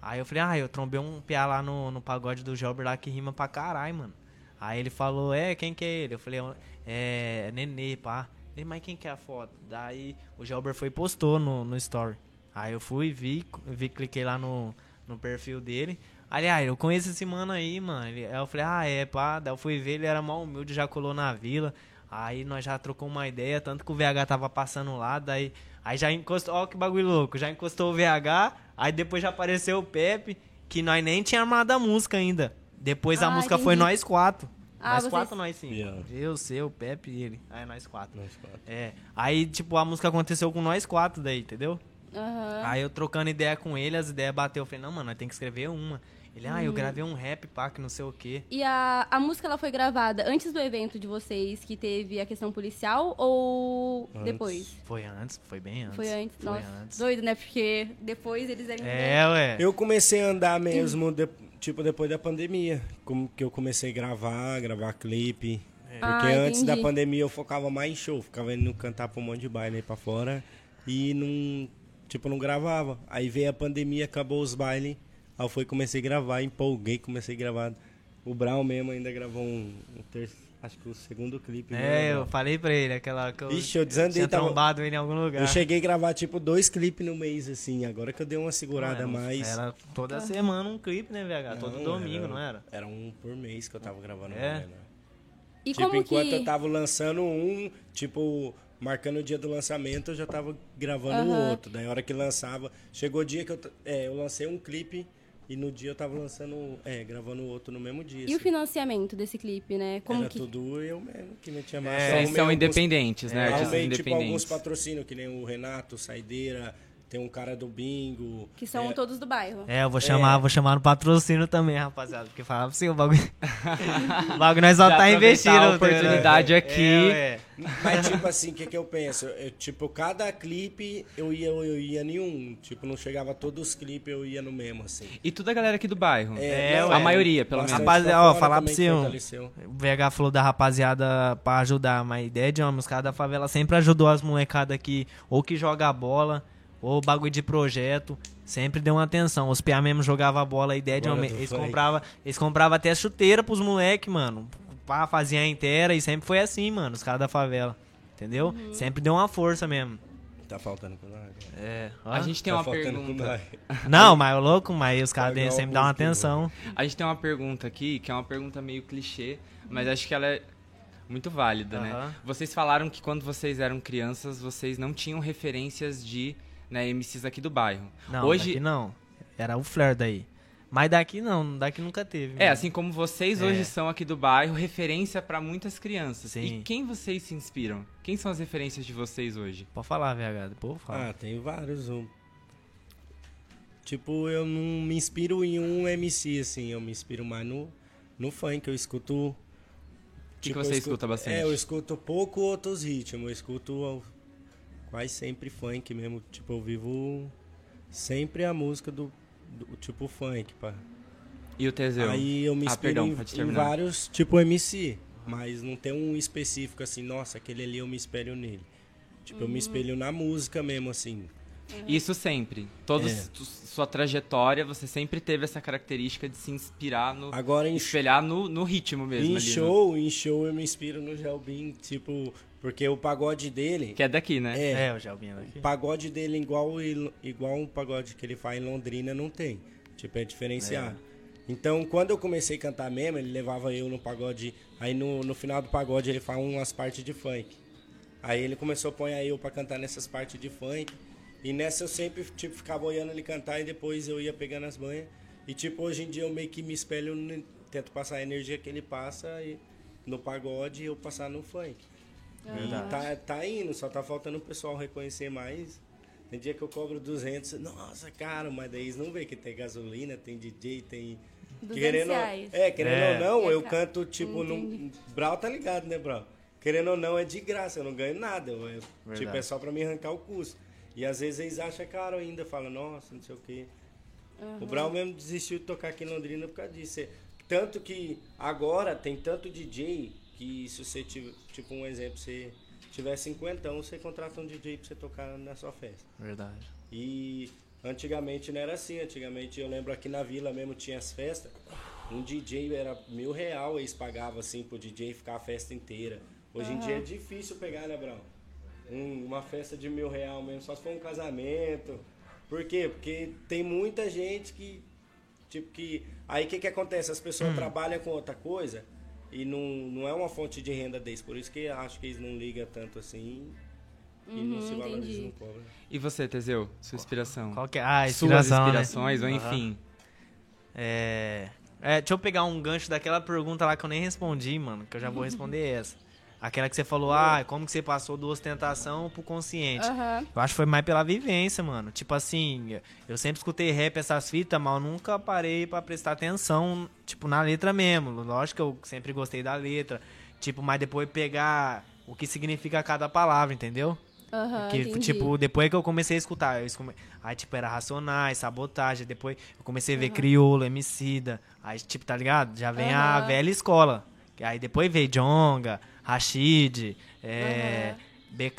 Aí eu falei, ah, eu trombei um piá lá no, no pagode do Gelber lá que rima pra caralho, mano. Aí ele falou, é, quem que é ele? Eu falei, é, Nenê, pá. Ele, mas quem que é a foto? Daí o Gelber foi e postou no, no story. Aí eu fui, vi, vi, cliquei lá no, no perfil dele. Aí, ah, eu conheço esse mano aí, mano. Ele- aí eu falei, ah, é, pá. Daí eu fui ver, ele era mal humilde, já colou na vila. Aí nós já trocou uma ideia, tanto que o VH tava passando lá, daí. Aí já encostou, ó que bagulho louco, já encostou o VH, aí depois já apareceu o Pepe, que nós nem tinha armado a música ainda. Depois a Ah, música foi entendi. nós quatro. Ah, nós vocês- quatro, nós cinco. Yeah. Eu, seu, o Pepe e ele. Aí nós quatro. Nós quatro. É. Aí, tipo, a música aconteceu com nós quatro daí, entendeu? Aham. Aí eu trocando ideia com ele, as ideias bateu. Eu falei, não, mano, nós tem que escrever uma. Ele, ah, Uhum. eu gravei um rap, pá, que não sei o quê. E a, a música ela foi gravada antes do evento de vocês que teve a questão policial ou Antes. depois? Foi antes, foi bem antes. Foi antes? Foi Nossa, antes. doido, né? Porque depois eles eram... É, ué. Eu comecei a andar mesmo, de- tipo, depois da pandemia. Como que eu comecei a gravar, gravar clipe. Porque Ah, antes da pandemia eu focava mais em show. Ficava indo cantar pra um monte de baile aí pra fora. E não, tipo, não gravava. Aí veio a pandemia, acabou os bailes. Aí eu fui comecei a gravar, empolguei, comecei a gravar. O Brown mesmo ainda gravou um, um terço, acho que o segundo clipe. É, né, eu falei pra ele, aquela que eu, Ixi, eu desandei, tinha tava- trombado ele em algum lugar. Eu cheguei a gravar, tipo, dois clipes no mês, assim. Agora que eu dei uma segurada Não, mais. Era toda semana um clipe, né, VH? Todo Não, domingo, não era? Era um por mês que eu tava gravando. É? né? E Tipo, como enquanto que... eu tava lançando um, tipo, marcando o dia do lançamento, eu já tava gravando o outro. Daí a hora que lançava, chegou o dia que eu, é, eu lancei um clipe e no dia eu tava lançando, é, gravando o outro no mesmo dia. E o assim. financiamento desse clipe, né? Como Era que... tudo eu mesmo que metia marcha. É, Vocês são alguns- independentes, né? Artistas Arrumei, tipo, alguns independentes. patrocínios, que nem o Renato, Saideira, tem um cara do Bingo. Que são é, todos do bairro. É, eu vou chamar, vou chamar no patrocínio também, rapaziada. Porque falava assim, o bagulho. o bagulho nós só Já tá investindo. a oportunidade É, aqui. É, Mas, tipo assim, o que, que eu penso? Eu, tipo, cada clipe eu ia, eu ia em um. Tipo, não chegava todos os clipes, eu ia no mesmo, assim. E toda a galera aqui do bairro. É, não, ué. A maioria, pelo menos. Rapaz, pra ó, falar pra você, um-. O VH falou da rapaziada pra ajudar, mas ideia de uma, os caras da favela sempre ajudou as molecadas aqui, ou que joga bola, ou bagulho de projeto. Sempre deu uma atenção. Os PA mesmo jogavam bola, a ideia de uma, eles compravam eles comprava até chuteira pros moleque, mano. Pá, fazia inteira e sempre foi assim, mano, os caras da favela. Entendeu? Uhum. Sempre deu uma força mesmo. Tá faltando com nós. É. A gente tem tá uma pergunta. Não, mas o louco, mas os caras sempre o dão uma né? atenção. A gente tem uma pergunta aqui, que é uma pergunta meio clichê, mas acho que ela é muito válida, né? Aham. Vocês falaram que quando vocês eram crianças, vocês não tinham referências de né, MCs aqui do bairro. Não, Hoje, daqui não. Era o Flair daí. Mas daqui não, daqui nunca teve. É, mano. assim como vocês É. hoje são aqui do bairro, referência pra muitas crianças. Sim. E quem vocês se inspiram? Quem são as referências de vocês hoje? Pode falar, VH, depois eu falo. Ah, tem vários. um. Tipo, eu não me inspiro em um MC, assim. Eu me inspiro mais no, no funk. Eu escuto. O que, que tipo, eu você escuto- escuta bastante? É, eu escuto pouco outros ritmos. Eu escuto quase sempre funk mesmo. Tipo, eu vivo sempre a música do, do tipo funk, pá. E o Teseu? Aí eu me Ah, inspiro perdão, em- em, vários, tipo MC. Mas não tem um específico assim, nossa, aquele ali eu me espelho nele. Tipo, Uhum. eu me espelho na música mesmo, assim. Isso sempre. Toda É. sua trajetória, você sempre teve essa característica de se inspirar no. Agora em, espelhar no, no ritmo mesmo. em ali, no- show, em show eu me inspiro no Gelbin, tipo, porque o pagode dele. Que é daqui, né? É, É, o Jalbinha daqui. o pagode dele igual, igual um pagode que ele faz em Londrina não tem. Tipo, é diferenciado. Então, quando eu comecei a cantar mesmo, ele levava eu no pagode. Aí no, no final do pagode ele faz umas partes de funk. Aí ele começou a pôr eu pra cantar nessas partes de funk. E nessa eu sempre, tipo, ficava olhando ele cantar e depois eu ia pegando as banhas. E, tipo, hoje em dia eu meio que me espelho, tento passar a energia que ele passa e, no pagode e eu passar no funk. E tá, tá indo, só tá faltando o pessoal reconhecer mais. Tem dia que eu cobro 200, nossa, cara, mas daí eles não vê que tem gasolina, tem DJ, tem... 200 Querendo, reais. é, querendo É. ou não, É, eu cara. canto, tipo, Entendi. num... Brau tá ligado, né, Brau? Querendo ou não, é de graça, eu não ganho nada. eu- eu- tipo, é só pra me arrancar o custo. E às vezes eles acham caro ainda, falam, nossa, não sei o quê. O Brau mesmo desistiu de tocar aqui em Londrina por causa disso. É- Tanto que agora tem tanto DJ que se você tiver, tipo um exemplo, você tiver 50, você contrata um DJ pra você tocar na sua festa. Verdade. E antigamente não era assim. Antigamente eu lembro aqui na vila mesmo tinha as festas. Um DJ era mil real, eles pagavam assim pro DJ ficar a festa inteira. Hoje em dia é difícil pegar, né, Brão? Um- uma festa de mil real mesmo, só se for um casamento. Por quê? Porque tem muita gente que. Tipo que. Aí o que, que acontece? As pessoas trabalham com outra coisa e não, não é uma fonte de renda deles. Por isso que eu acho que eles não ligam tanto assim e não se Uhum, valorizam, entendi. não cobram. E você, Teseu? Sua inspiração? Qual que é? Ah, Suas inspiração, né? inspirações, ou Aham. enfim. É... é. Deixa eu pegar um gancho daquela pergunta lá que eu nem respondi, mano, que eu já vou responder essa. Aquela que você falou, ah, como que você passou do ostentação pro consciente? Aham. Eu acho que foi mais pela vivência, mano. Tipo assim, eu sempre escutei rap, essas fitas, mas eu nunca parei pra prestar atenção, tipo, na letra mesmo. Lógico que eu sempre gostei da letra. Tipo, mas depois pegar o que significa cada palavra, entendeu? Aham, que, entendi. tipo, depois que eu comecei a escutar, eu escume... aí, tipo, era Racionais, Sabotagem, depois eu comecei a ver Criolo, Emicida, aí, tipo, tá ligado? Já vem a Aham. velha escola. Aí depois veio Jonga, Rashid, é, BK,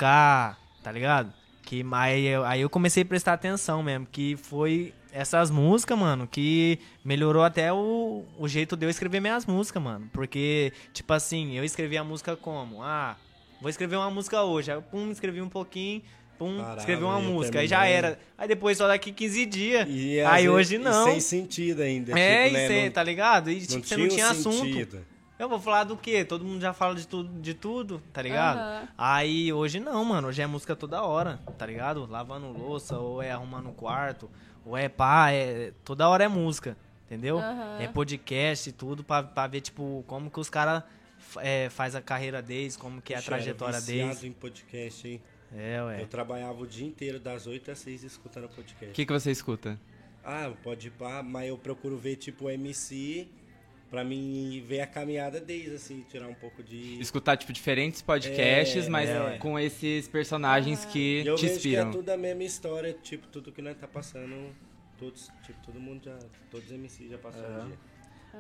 tá ligado? Que, aí, eu, aí eu comecei a prestar atenção mesmo, que foi essas músicas, mano, que melhorou até o, o jeito de eu escrever minhas músicas, mano. Porque, tipo assim, eu escrevi a música como? Ah, vou escrever uma música hoje. Aí pum, escrevi um pouquinho, pum, Parava, escrevi uma música. Aí já era. Aí depois só daqui 15 dias. E, aí vezes- hoje e não. sem sentido ainda. É, tipo, e né, cê, não- tá ligado? E não tipo, você não tinha assunto. sentido. Eu vou falar do quê? Todo mundo já fala de tudo, de tudo, tá ligado? Aham. Aí hoje não, mano. Hoje é música toda hora, tá ligado? Lavando louça, ou é arrumando quarto, ou é pá, é. Toda hora é música, entendeu? Aham. É podcast e tudo pra, pra ver, tipo, como que os caras é, faz a carreira deles, como que é a Puxa, era trajetória deles. em podcast, hein? É, ué. Eu trabalhava o dia inteiro, das 8 às 6, escutando podcast. O que, que você escuta? Ah, pode ir pá, mas eu procuro ver, tipo, MC, pra mim ver a caminhada deles, assim, tirar um pouco de... Escutar, tipo, diferentes podcasts, É, mas é, com esses personagens que E eu te vejo inspiram. que é tudo a mesma história, tipo, tudo que nós tá passando, todos, tipo, todo mundo já, todos os MC já passaram um dia.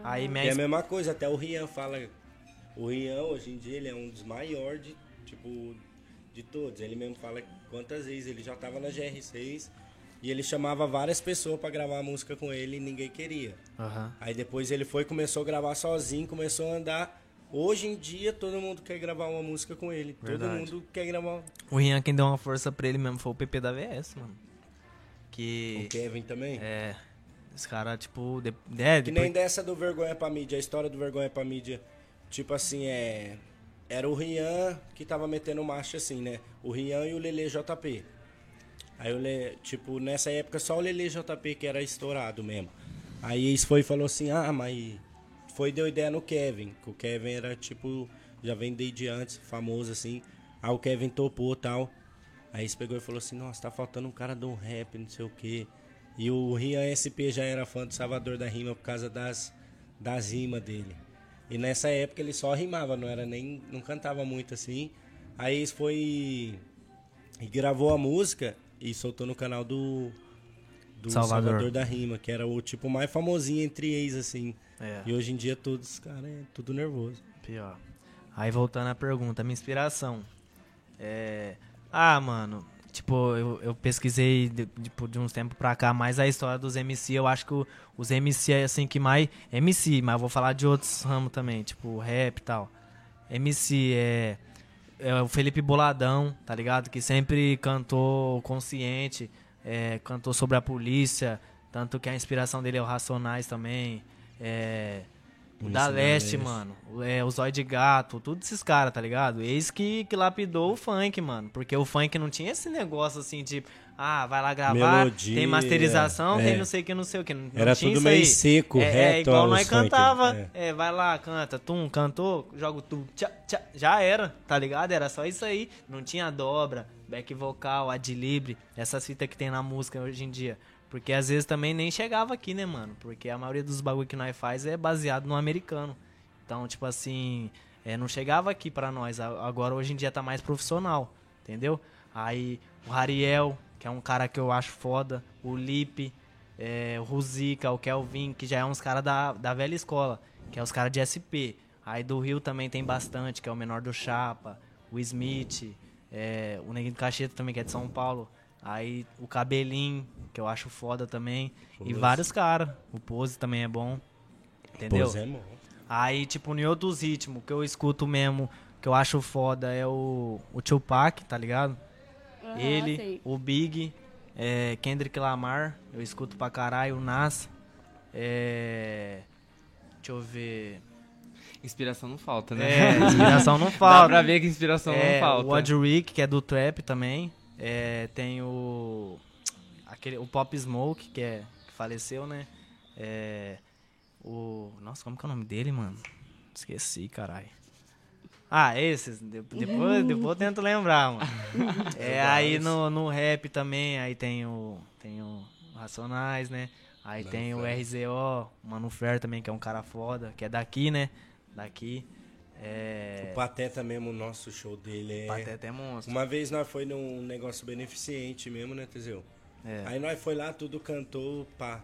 Aí E minha é a mesma coisa, até o Rian fala. O Rian, hoje em dia, ele é um dos maiores de, tipo, de todos. Ele mesmo fala quantas vezes ele já tava na GR6 e ele chamava várias pessoas pra gravar música com ele e ninguém queria. Aham. Aí depois ele foi, começou a gravar sozinho, começou a andar. Hoje em dia todo mundo quer gravar uma música com ele. Verdade. Todo mundo quer gravar. O Rian quem deu uma força pra ele mesmo foi o PP da VS, mano. O Que. Kevin também. É. Esse cara, tipo. De, é, Que depois- nem dessa do Vergonha pra Mídia, a história do Vergonha pra Mídia. Tipo assim, é. Era o Rian que tava metendo marcha assim, né? O Rian e o Lele JP. Aí Le, tipo, nessa época só o Lele JP que era estourado mesmo. Aí eles foi e falou assim, ah, mas foi deu ideia no Kevin, que o Kevin era tipo, já vem desde antes, famoso assim. Aí o Kevin topou tal. Aí eles pegou e falou assim, nossa, tá faltando um cara do rap, não sei o quê. E o Rian SP já era fã do Salvador da Rima por causa das, das rimas dele. E nessa época ele só rimava, não era nem. não cantava muito assim. Aí eles foi e gravou a música e soltou no canal do. Do Salvador. Salvador. da Rima, que era o tipo mais famosinho entre ex, assim. É. E hoje em dia todos, cara, é tudo nervoso. Pior. Aí voltando à pergunta, minha inspiração. É. Ah, mano. Tipo, eu, eu pesquisei de, tipo, de uns tempos pra cá mais a história dos MC. Eu acho que o- os MC é assim que mais. MC, mas eu vou falar de outros ramos também, tipo rap e tal. MC é. É o Felipe Boladão, tá ligado? Que sempre cantou consciente, é, cantou sobre a polícia. Tanto que a inspiração dele é o Racionais também. É. O da Leste, Leste. mano. O- É, o Zóio de Gato, tudo esses caras, tá ligado? Eis que, que lapidou o funk, mano. Porque o funk não tinha esse negócio assim de. Ah, vai lá gravar, Melodia, tem masterização, é. tem não sei o que, não sei o que. Não Era tudo meio seco, é, É reto igual aos nós cantava. é. É. vai lá, canta, tum, cantou, joga o tu, tchá, tchá, já era, tá ligado? Era só isso aí. Não tinha dobra, back vocal, adlibre, essas fitas que tem na música hoje em dia. Porque às vezes também nem chegava aqui, né, mano? Porque a maioria dos bagulho que nós faz é baseado no americano. Então, tipo assim, é, não chegava aqui pra nós. Agora, hoje em dia, tá mais profissional, entendeu? Aí, o Rariel, que é um cara que eu acho foda. O Lipe, é, o Ruzica, o Kelvin, que já é uns caras da, da velha escola, que é os caras de SP. Aí do Rio também tem bastante, que é o menor do Chapa, o Smith, é, o Neguinho do Cacheta também, que é de São Paulo. Aí o Cabelinho, que eu acho foda também. E Pose. vários caras. O Pose também é bom. Entendeu? Pois é, mano. Aí, tipo, em outros ritmos que eu escuto mesmo, que eu acho foda, é o, o Tupac, tá ligado? Aham, Ele, sei. o Big, é, Kendrick Lamar, eu escuto pra caralho, o Nas. É, deixa eu ver. Inspiração não falta, né? É, inspiração não Dá falta. pra ver que inspiração é, não falta. O Odd Rick, que é do trap também. É, tem o. Aquele, o Pop Smoke, que, é, que faleceu, né? É, o. Nossa, como que é o nome dele, mano? Esqueci, caralho. Ah, esses. de- Depois, depois eu tento lembrar, mano. É, aí no, no rap também, aí tem o. Tem o Racionais, né? Aí Mano tem o Fer. RZO, o Mano Fer também, que é um cara foda, que é daqui, né? Daqui. É. O Pateta mesmo, o nosso show dele é... Pateta é monstro. Uma vez nós foi num negócio beneficente mesmo, né, Teseu? É. Aí nós foi lá, tudo cantou, pá.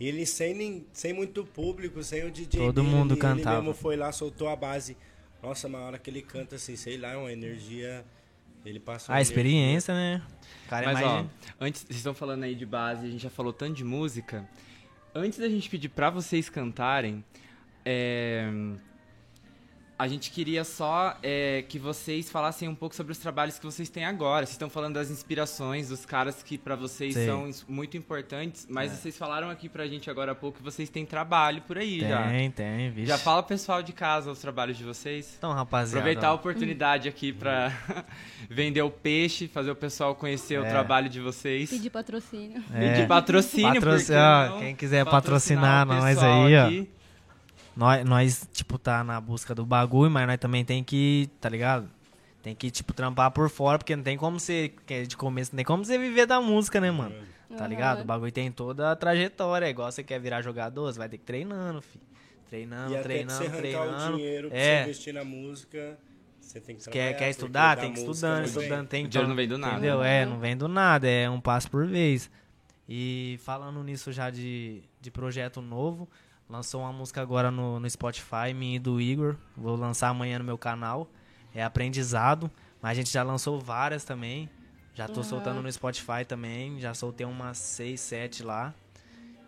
E ele sem, nem, sem muito público, sem o DJ Todo dele, mundo ele, cantava. Ele mesmo foi lá, soltou a base. Nossa, uma hora que ele canta assim, sei lá, é uma energia... Ele passa uma A experiência, né? O cara Mas é mais. ó, antes, vocês estão falando aí de base, a gente já falou tanto de música. Antes da gente pedir pra vocês cantarem, é, a gente queria só é, que vocês falassem um pouco sobre os trabalhos que vocês têm agora. Vocês estão falando das inspirações, dos caras que pra vocês Sei. são muito importantes, mas É. vocês falaram aqui pra gente agora há pouco que vocês têm trabalho por aí já. Tem, tem, vixe. Já fala pessoal de casa os trabalhos de vocês. Então, rapaziada. Aproveitar a oportunidade aqui pra vender o peixe, fazer o pessoal conhecer o É. trabalho de vocês. Pedir patrocínio. é, Pedir patrocínio, Patroci- porque ó, não quem quiser patrocinar o nós aí, ó. Nós, nós, tipo, tá na busca do bagulho, mas nós também tem que, tá ligado? Tem que, tipo, trampar por fora, porque não tem como você, que é de começo, não tem como você viver da música, né, mano? Tá Aham. ligado? O bagulho tem toda a trajetória. É igual você quer virar jogador, você vai ter que treinando, filho. Treinando, E até que treinando, você treinando. o dinheiro pra é. você investir na música, você tem que Quer, quer estudar? da Tem que estudando, estudando. Tem O que dinheiro não vem do nada. Entendeu? É, não vem do nada, é um passo por vez. E falando nisso já de, de projeto novo, lançou uma música agora no, no Spotify, minha e do Igor. Vou lançar amanhã no meu canal. É aprendizado, mas a gente já lançou várias também. Já tô Aham. soltando no Spotify também. Já soltei umas 6, 7 lá.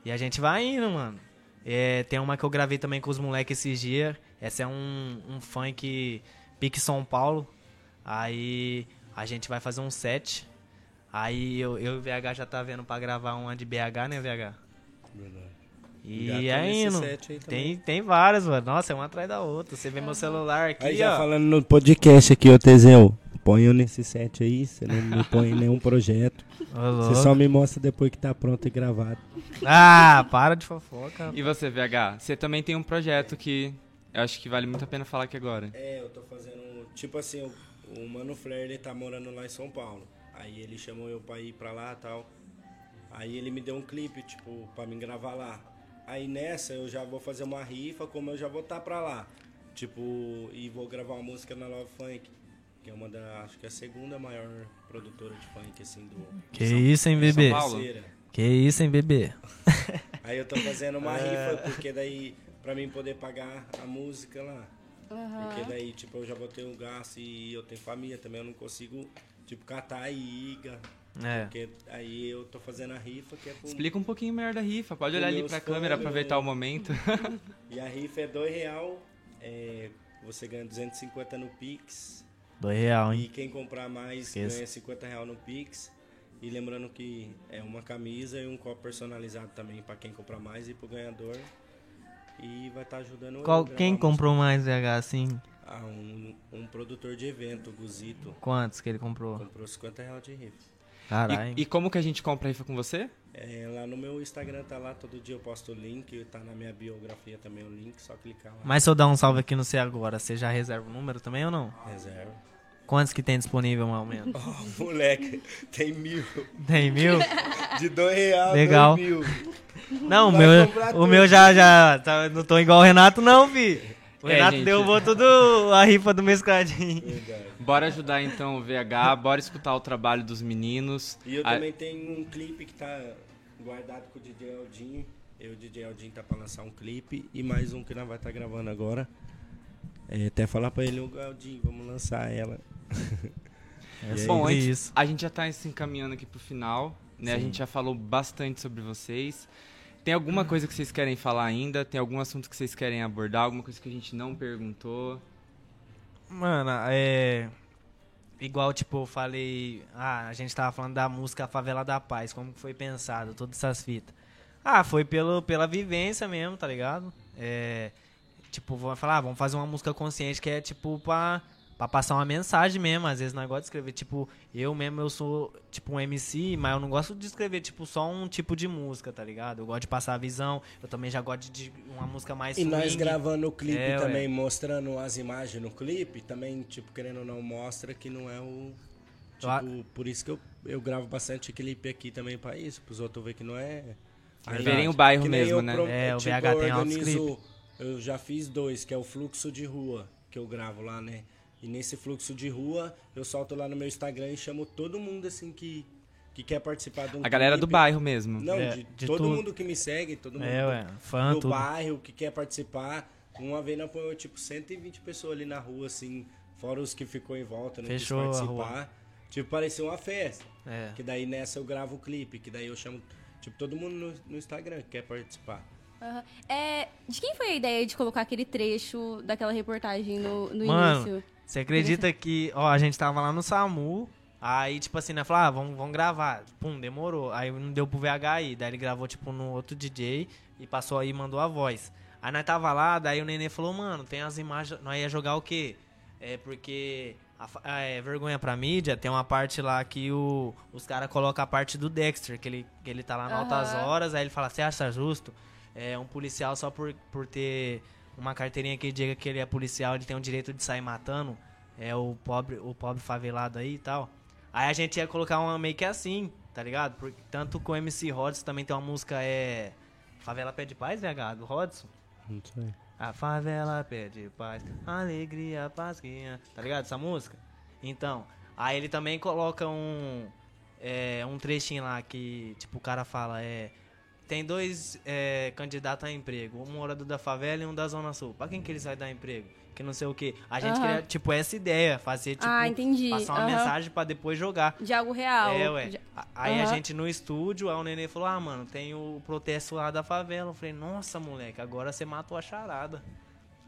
E a gente vai indo, mano. É, tem uma que eu gravei também com os moleques esses dias. Essa é um, um funk pique São Paulo. Aí a gente vai fazer um set. Aí eu, eu e o VH já tá vendo pra gravar uma de BH, né, VH? Verdade. E aí, tem, tem várias, mano. Nossa, é uma atrás da outra. Você vê meu celular aqui, Aí já ó. falando no podcast aqui, ô Teseu, põe eu nesse set aí, você não me põe em nenhum projeto. Ô, Você só me mostra depois que tá pronto e gravado. Ah, para de fofoca. E você, VH, você também tem um projeto que eu acho que vale muito a pena falar aqui agora. É, eu tô fazendo. Tipo assim, o, o Mano Flair ele tá morando lá em São Paulo. Aí ele chamou eu pra ir pra lá e tal. Aí ele me deu um clipe, tipo, pra me gravar lá. Aí nessa eu já vou fazer uma rifa, como eu já vou estar pra lá. Tipo, e vou gravar uma música na Love Funk, que é uma da. Acho que é a segunda maior produtora de funk, assim, do. Que isso, hein, bebê? São. Que isso, hein, bebê? Aí eu tô fazendo uma rifa, porque daí, pra mim poder pagar a música lá. Aham. Porque daí, tipo, eu já vou ter um gasto e eu tenho família também, eu não consigo, tipo, catar e ir, ga- É. Porque aí eu tô fazendo a rifa, que é pro... Explica um pouquinho melhor da rifa. Pode olhar ali pra fãs, câmera, meu- aproveitar o momento. E a rifa é dois real, é, você ganha 250 no Pix. Do real, E hein? quem comprar mais Esqueça. ganha 50 real no Pix. E lembrando que é uma camisa e um copo personalizado também pra quem comprar mais e pro ganhador. E vai estar ajudando eu Qual, a gravar quem comprou mais VH assim? Ah, um, um produtor de evento, o Guzito, Quantos que ele comprou? comprou 50 reais de rifa. Caralho. E, e como que a gente compra rifa com você? É, lá no meu Instagram tá lá, todo dia eu posto o link, tá na minha biografia também o link, só clicar lá. Mas se eu dar um salve aqui no C agora, você já reserva o número também ou não? Reserva. Quantos que tem disponível, mais ou menos? Ó, moleque, tem mil. Tem mil? De dois reais, Legal. dois mil. Não, o meu, o tudo. meu já, já, tá- não tô igual o Renato não, fi. O É, Renato gente. derrubou tudo a rifa do mescadinho. Verdade. Bora ajudar então o VH, bora escutar o trabalho dos meninos. E eu Ah, também tenho um clipe que tá guardado com o DJ Aldinho. Eu, o DJ Aldinho, tá pra lançar um clipe. E mais um que nós vai estar gravando agora. É, até falar pra ele, ô Aldinho, vamos lançar ela. É E aí? Bom, antes, isso. a gente já tá se encaminhando aqui pro final, né? A Sim. gente já falou bastante sobre vocês. Tem alguma coisa que vocês querem falar ainda? Tem algum assunto que vocês querem abordar? Alguma coisa que a gente não perguntou? Mano, é. Igual, tipo, eu falei. Ah, a gente tava falando da música Favela da Paz, como foi pensado, todas essas fitas. Ah, foi pelo, pela vivência mesmo, tá ligado? É. Tipo, vamos falar, ah, vamos fazer uma música consciente que é, tipo, pra, pra passar uma mensagem mesmo. Às vezes não gosto de escrever, tipo, eu mesmo, eu sou, tipo, um MC, mas eu não gosto de escrever, tipo, só um tipo de música, tá ligado? Eu gosto de passar a visão, eu também já gosto de, uma música mais E nós swing. gravando o clipe É, ué. também, mostrando as imagens no clipe, também, tipo, querendo ou não, mostra que não é o. Tipo, por isso que eu, eu gravo bastante clipe aqui também pra isso, pros outros ver que não é. Pra verem o bairro mesmo, eu né? pro- É, o tipo, VH tem eu altos organizo- Eu já fiz dois, que é o fluxo de rua, que eu gravo lá, né? E nesse fluxo de rua, eu solto lá no meu Instagram e chamo todo mundo, assim, que, que quer participar de um A galera do clipe. bairro mesmo. Não, É, de, de todo tudo. mundo que me segue, todo mundo É, do- ué, fã, do tudo. bairro que quer participar. Uma vez nós põe tipo 120 pessoas ali na rua, assim, fora os que ficou em volta, não Fechou quis participar. Tipo, parecia uma festa. É. Que daí nessa eu gravo o clipe, que daí eu chamo, tipo, todo mundo no, no Instagram que quer participar. Aham. É, de quem foi a ideia de colocar aquele trecho daquela reportagem no, no Mano, início? Você acredita que, ó, a gente tava lá no SAMU, aí, tipo assim, né, falou, ah, vamos, vamos gravar. Pum, demorou. Aí não deu pro VH aí, daí ele gravou, tipo, no outro DJ e passou aí e mandou a voz. Aí nós tava lá, daí o Nenê falou, mano, tem as imagens, nós ia jogar o quê? É porque, a, ah, é, vergonha pra mídia, tem uma parte lá que o, os caras colocam a parte do Dexter, que ele, que ele tá lá no Altas Aham. Horas, aí ele fala, você acha justo? É, um policial só por, por ter uma carteirinha que diga que ele é policial, ele tem o direito de sair matando é o pobre, o pobre favelado aí e tal. Aí a gente ia colocar uma meio que assim, tá ligado? Por- tanto com o MC Rodson também tem uma música é Favela Pede Paz, VH, do Rodson. Não sei. A favela pede paz, alegria, paz, guia. Tá ligado essa música? Então, aí ele também coloca um é, um trechinho lá que, tipo, o cara fala, é... Tem dois é, candidatos a emprego, um morador da favela e um da Zona Sul. Pra quem que eles vai dar emprego? Que não sei o quê. A gente Aham. queria, tipo, essa ideia, fazer, tipo, Ah, entendi. passar uma Aham. mensagem pra depois jogar. De algo real. É, ué. De- A- Aí a Aham. gente no estúdio, aí o Nenê falou, ah, mano, tem o protesto lá da favela. Eu falei, nossa, moleque, agora você matou a charada.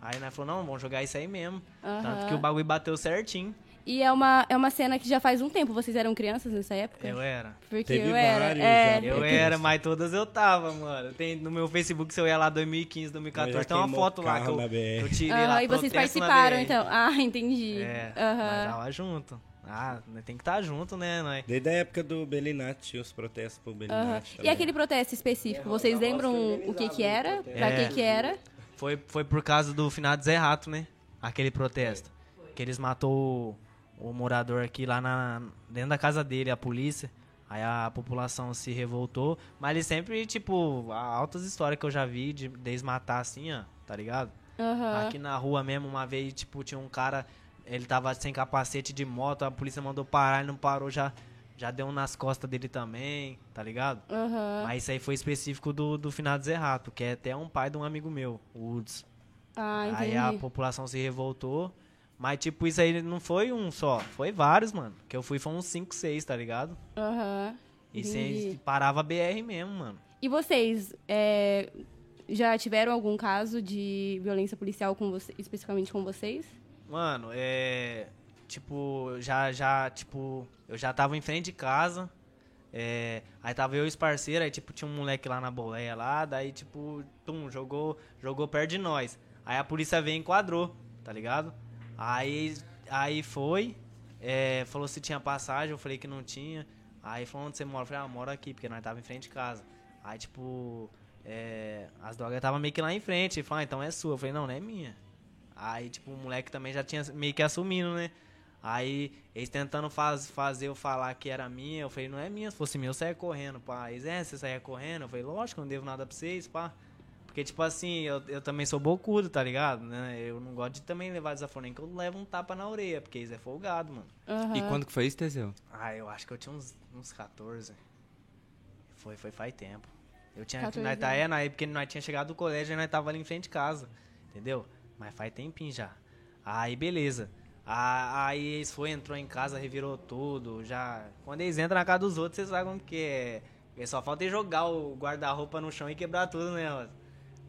Aí nós falou, não, vamos jogar isso aí mesmo. Tanto que o bagulho bateu certinho. E é uma, é uma cena que já faz um tempo. Vocês eram crianças nessa época? Eu era. Porque Teve eu era. é. Eu Porque- era, mas todas eu tava, mano. Tem no meu Facebook, se eu ia lá 2015, 2014, Mas já tem uma foto lá que eu, eu tirei Aham, lá. e vocês participaram, então. Ah, entendi. É, Aham. mas tava junto. Ah, nós tem que estar junto, né? Nós. Desde a época do Belinati, os protestos pro. Belinati. E também. aquele protesto específico, vocês lembram o que que era? Pra É. que que era? Foi, foi por causa do finado Zé Rato, né? Aquele protesto. Que eles matou o, morador aqui lá na, dentro da casa dele, a polícia. Aí a população se revoltou. Mas ele sempre, tipo, há altas histórias que eu já vi de deles matar assim, ó, tá ligado? Aham. Aqui na rua mesmo, uma vez, tipo, tinha um cara, ele tava sem capacete de moto, a polícia mandou parar, ele não parou, já, já deu um nas costas dele também, tá ligado? Aham. Mas isso aí foi específico do, do finado Zé Rato, que é até um pai de um amigo meu, o Woods. Ah, Aí a população se revoltou. Mas, tipo, isso aí não foi um só. Foi vários, mano. Que eu fui foi uns 5, 6, tá ligado? Aham. E Entendi. sem, parava BR mesmo, mano. E vocês, é, já tiveram algum caso de violência policial com você, especificamente com vocês? Mano, é. Tipo, já, já, tipo, eu já tava em frente de casa. é, aí tava eu e os parceiros, aí tipo, tinha um moleque lá na boleia lá, daí tipo, tum, jogou, jogou perto de nós. Aí a polícia veio e enquadrou, tá ligado? Aí, aí foi, é, falou se tinha passagem, eu falei que não tinha. Aí falou, onde você mora? Eu falei, ah, eu moro aqui, porque nós tava em frente de casa. Aí, tipo, é, as drogas tava meio que lá em frente. Ele falou, ah, então é sua. Eu falei, não, não é minha. Aí, tipo, o moleque também já tinha meio que assumindo, né? Aí, eles tentando faz, fazer eu falar que era minha, eu falei, não é minha, se fosse minha eu saia correndo, pá. Eles, é, você saia correndo? Eu falei, lógico, não devo nada pra vocês, pá. Porque, tipo assim, eu, eu também sou bocudo, tá ligado? Né? Eu não gosto de também levar desaforo, nem que eu levo um tapa na orelha, porque eles é folgado, mano. Aham. E quando que foi isso, Teseu? Ah, eu acho que eu tinha uns, uns 14. Foi, foi faz tempo. Eu tinha, 14 nós tá, é, na época que nós tinha chegado do colégio e nós tava ali em frente de casa, entendeu? Mas faz tempinho já. Aí, beleza. Aí eles foi, entrou em casa, revirou tudo, já... Quando eles entram na casa dos outros, vocês sabem como que é. Porque só falta eles jogar o guarda-roupa no chão e quebrar tudo, né, Rosa?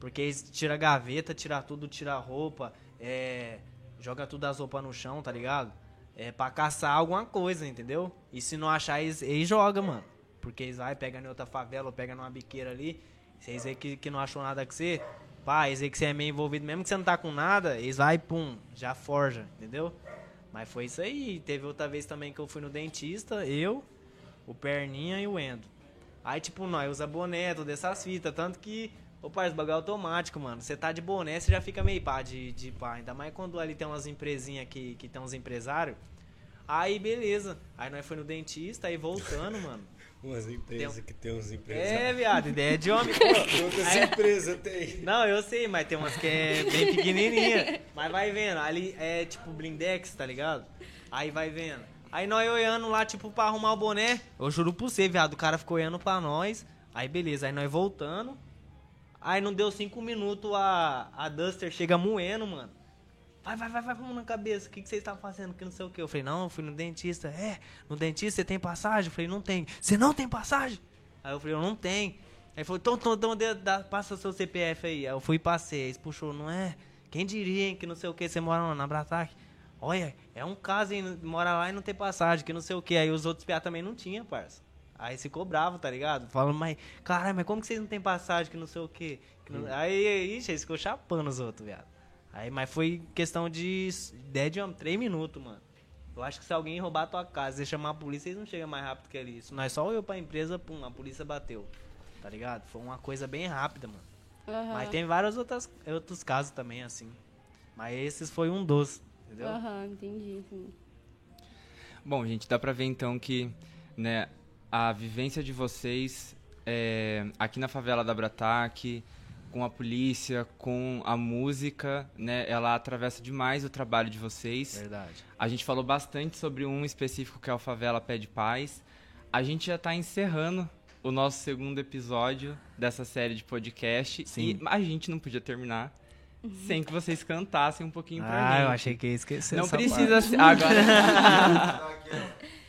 Porque eles tiram a gaveta, tira tudo, tira a roupa, é, joga tudo as roupas no chão, tá ligado? É pra caçar alguma coisa, entendeu? E se não achar, eles, eles jogam, mano. Porque eles vai, pega em outra favela ou pega numa biqueira ali. Se vê que, que não achou nada com você, pá, eles vê que você é meio envolvido, mesmo que você não tá com nada, eles vai, pum, já forja, entendeu? Mas foi isso aí. Teve outra vez também que eu fui no dentista, eu, o Perninha e o Endo. Aí, tipo, nós usa boné, todas essas fitas. Tanto que, ô parceiro, bagulho é automático, mano. Você tá de boné, você já fica meio pá de, de pá. Ainda mais quando ali tem umas empresinhas que, que tem uns empresários. Aí, beleza. Aí nós foi no dentista, aí voltando, mano. Umas empresas Tem- que tem uns É, empresários. viado, ideia de homem. Quantas empresas tem? Não, eu sei, mas tem umas que é bem pequenininha. Mas vai vendo, ali é tipo blindex, tá ligado? Aí vai vendo. Aí nós olhando lá, tipo, pra arrumar o boné. Eu juro pra você, viado, o cara ficou olhando pra nós. Aí beleza, aí nós voltando. Aí não deu cinco minutos, a, a Duster chega moendo, mano. Vai, vai, vai, vai, vamos na cabeça. O que, que vocês estão fazendo? Que não sei o que. Eu falei, não, fui no dentista. É, no dentista você tem passagem? Eu falei, não tem. Você não tem passagem? Aí eu falei, eu não tenho. Aí falou, então, então, então dê- dá- passa seu CPF aí. Aí eu fui e passei. Eles puxou, não é? Quem diria, hein, que não sei o que, você mora lá na Brataque? Olha, é um caso, hein, mora lá e não tem passagem, que não sei o que. Aí os outros piá também não tinha, parça. Aí ficou bravo, tá ligado? Falando, mas, caralho, mas como que vocês não tem passagem, que não sei o quê? Que não- Aí, ixi, eles ficou chapando os outros, viado. Aí, mas foi questão de ideia de homem, três minutos, mano. Eu acho que se alguém roubar a tua casa e chamar a polícia, eles não chegam mais rápido que isso. Nós só eu pra empresa, pum, a polícia bateu. Tá ligado? Foi uma coisa bem rápida, mano. Aham. Mas tem vários outras, outros casos também, assim. Mas esses foi um dos, entendeu? Aham, entendi. sim. Bom, gente, dá pra ver então que né, a vivência de vocês é, aqui na favela da Brataque, com a polícia, com a música, né, ela atravessa demais o trabalho de vocês. Verdade. A gente falou bastante sobre um específico que é o Favela Pé de Paz. A gente já está encerrando o nosso segundo episódio dessa série de podcast Sim. e a gente não podia terminar sem que vocês cantassem um pouquinho pra Ah, gente. eu achei que ia esquecer Não essa precisa parte. ser. Agora,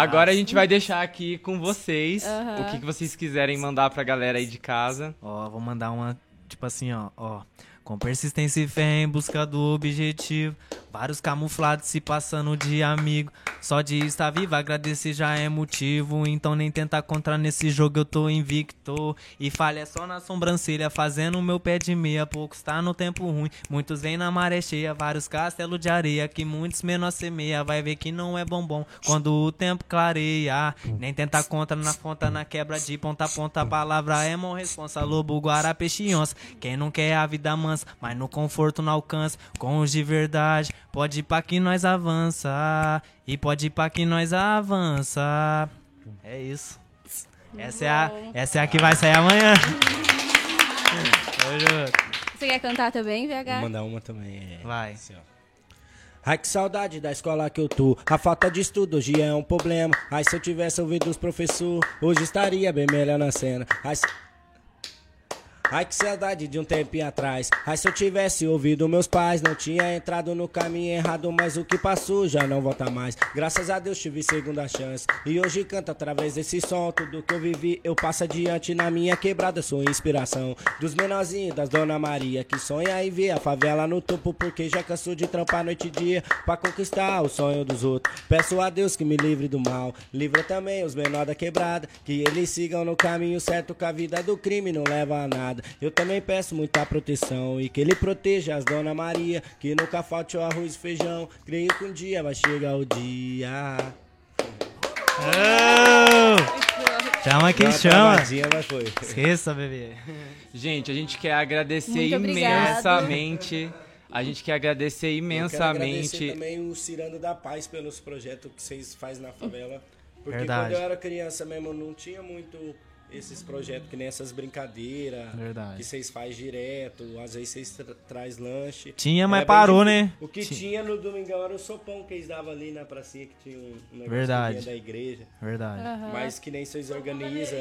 agora a gente vai deixar aqui com vocês o que, que vocês quiserem mandar pra galera aí de casa. Ó, vou mandar uma, tipo assim, ó, ó. Com persistência e fé em busca do objetivo. Vários camuflados se passando de amigo. Só de estar vivo, agradecer já é motivo. Então nem tentar contra nesse jogo, eu tô invicto. E falha só na sobrancelha, fazendo meu pé de meia. Poucos tá no tempo ruim. Muitos vêm na maré cheia, vários castelos de areia. Que muitos menor semeia. Vai ver que não é bombom quando o tempo clareia. Nem tentar contra na conta, na quebra de ponta a ponta. Palavra é mão responsa. Lobo, guará, onça. Quem não quer a vida mansa, mas no conforto não alcança. Com os de verdade, pode ir pra que nós avança. E pode ir pra que nós avança. É isso. Essa é, a, essa é a que vai sair amanhã. Você quer cantar também, Vou VH? mandar uma também. É, Vai. assim, ó. Ai, que saudade da escola que eu tô. A falta de estudo hoje é um problema. Ai, se eu tivesse ouvido os professores, hoje estaria bem melhor na cena. Ai, se... Ai, que saudade de um tempinho atrás. Ai, se eu tivesse ouvido meus pais, não tinha entrado no caminho errado, mas o que passou já não volta mais. Graças a Deus tive segunda chance. E hoje canto através desse som. Tudo que eu vivi, eu passo adiante na minha quebrada. Sou inspiração dos menorzinhos, das Dona Maria, que sonha em ver a favela no topo, porque já cansou de trampar noite e dia pra conquistar o sonho dos outros. Peço a Deus que me livre do mal, livra também os menores da quebrada, que eles sigam no caminho certo, que a vida do crime não leva a nada. Eu também peço muita proteção e que ele proteja as Dona Maria, que nunca falte o arroz e feijão. Creio que um dia vai chegar o dia. Ô! Chama quem chama. mas foi. Esqueça, bebê. Gente, a gente quer agradecer Muito obrigada. imensamente. A gente quer agradecer Eu quero agradecer imensamente. também o Cirando da Paz pelos projetos que vocês fazem na favela. Porque Verdade. quando eu era criança mesmo, não tinha muito esses projetos, que nem essas brincadeiras. Verdade. Que vocês fazem direto, às vezes vocês tra traz lanche. Tinha, mas parou, né? O que Ti- tinha no domingão era o sopão que eles davam ali na pracinha, que tinha um negócio Verdade. da igreja. Verdade. Mas que nem vocês organizam.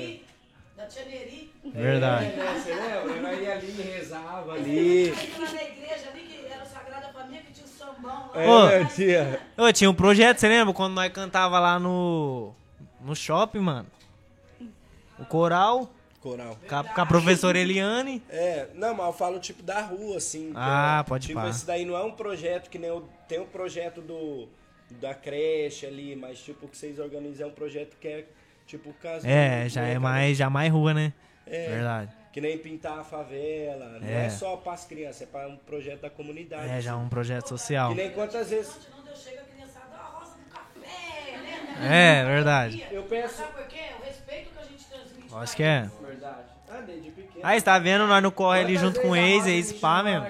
Da Tia Neri. Verdade. Você lembra? Nós ia ali, rezava ali. Lá na igreja ali, que era a Sagrada Família, que tinha o sambão lá. Ô. É, tia. Ô, tinha um projeto, você lembra? Quando nós cantava lá no. No shopping, mano. O coral, Coral. com a, professora Eliane. É, não, mas eu falo tipo da rua, assim. Ah, é- pode Tipo, esse daí não é um projeto que nem o. Tem um projeto do. Da creche ali, mas tipo, o que vocês organizam é um projeto que é tipo casa. É, já é mais, já mais rua, né? É. Verdade. Que nem pintar a favela. Não É. é só para as crianças, é para um projeto da comunidade. É, já é um projeto social. Que nem quantas vezes. Né? É, verdade. Eu penso. Sabe por quê? O respeito que a gente transmite. Acho que é. Verdade. Ah, desde pequeno. Aí, você tá vendo? Nós no corre ali junto com o ex, ex pá mesmo.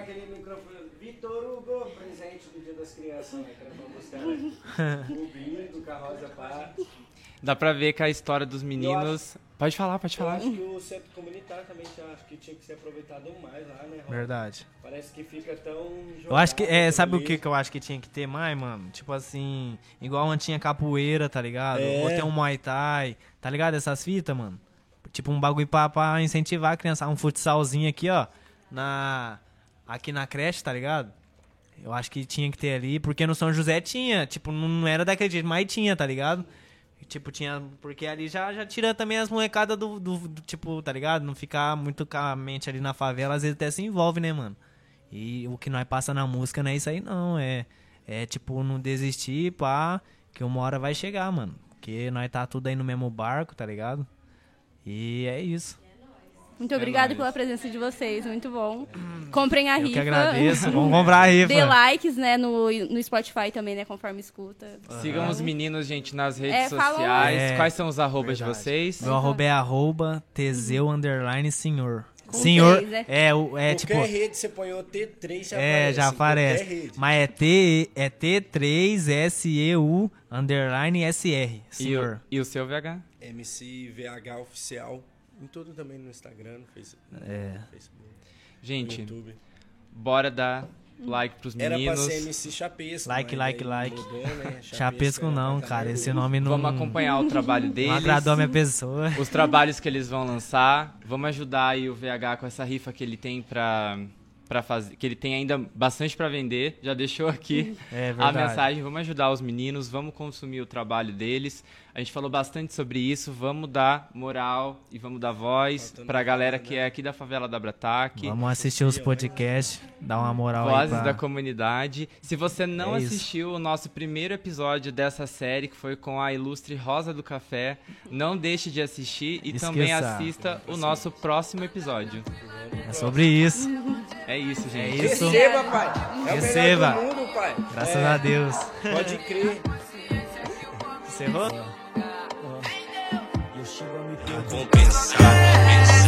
Vitor Hugo, presente do Dia das Crianças, né? Que era pra buscar o bingo, com a Rosa Pá. Dá pra ver que a história dos meninos. Pode falar, pode Eu falar. acho que o centro comunitário também tinha, acho que tinha que ser aproveitado mais lá, né? Verdade. Parece que fica tão. Eu acho que, é, sabe o que, que eu acho que tinha que ter mais, mano? Tipo assim, igual onde tinha capoeira, tá ligado? É. Ou tem um Muay Thai, tá ligado? Essas fitas, mano. Tipo um bagulho pra, pra incentivar a criança. Um futsalzinho aqui, ó. Na, aqui na creche, tá ligado? Eu acho que tinha que ter ali, porque no São José tinha. Tipo, não era daquele jeito, mas tinha, tá ligado? Tipo, tinha. Porque ali já, já tira também as molecadas do, do, do, Tipo, tá ligado? Não ficar muito com a mente ali na favela, às vezes até se envolve, né, mano? E o que nós passa na música não é isso aí, não. É, é tipo, não desistir, pá, que uma hora vai chegar, mano. Porque nós tá tudo aí no mesmo barco, tá ligado? E é isso. Muito obrigada nóis. pela presença de vocês, muito bom. Comprem a Eu rifa. que agradeço. Vamos comprar a rifa. Dê likes, né, no, no Spotify também, né, conforme escuta. Sigam os meninos, gente, nas redes É, sociais. É, Quais são os arrobas de verdade. vocês? Meu arroba é arroba Teseu underline senhor. Com senhor três, né? é, o, é Qualquer tipo. rede você põe o T3 já É, aparece. já Qualquer aparece. Mas é, T, é T3SEU underline SR. E o, Senhor. e o seu VH? MCVH oficial. Em tudo também no Instagram, no no É. Facebook, no Gente, YouTube. bora dar like pros Era pra meninos. ser MC Chapesco. Like, like, like. mudou, né? Chapesco era não, cara. Esse nome não. Vamos acompanhar o trabalho deles. Não agradou a minha pessoa. os trabalhos que eles vão lançar. Vamos ajudar aí o VH com essa rifa que ele tem pra, pra fazer. Que ele tem ainda bastante pra vender. Já deixou aqui É a mensagem. Vamos ajudar os meninos, vamos consumir o trabalho deles. A gente falou bastante sobre isso. Vamos dar moral e vamos dar voz Faltando pra galera que né? é aqui da favela da Brataque. Vamos assistir os podcasts, dar uma moral aí. Vozes Pra... da comunidade. Se você não É isso. assistiu o nosso primeiro episódio dessa série, que foi com a ilustre Rosa do Café, não deixe de assistir e Esqueça. também assista o nosso próximo episódio. É sobre isso. É isso, É gente. isso. Receba, pai. É Receba. o melhor do mundo, pai. Graças É, a Deus. Pode crer. Encerrou? compensar compensado.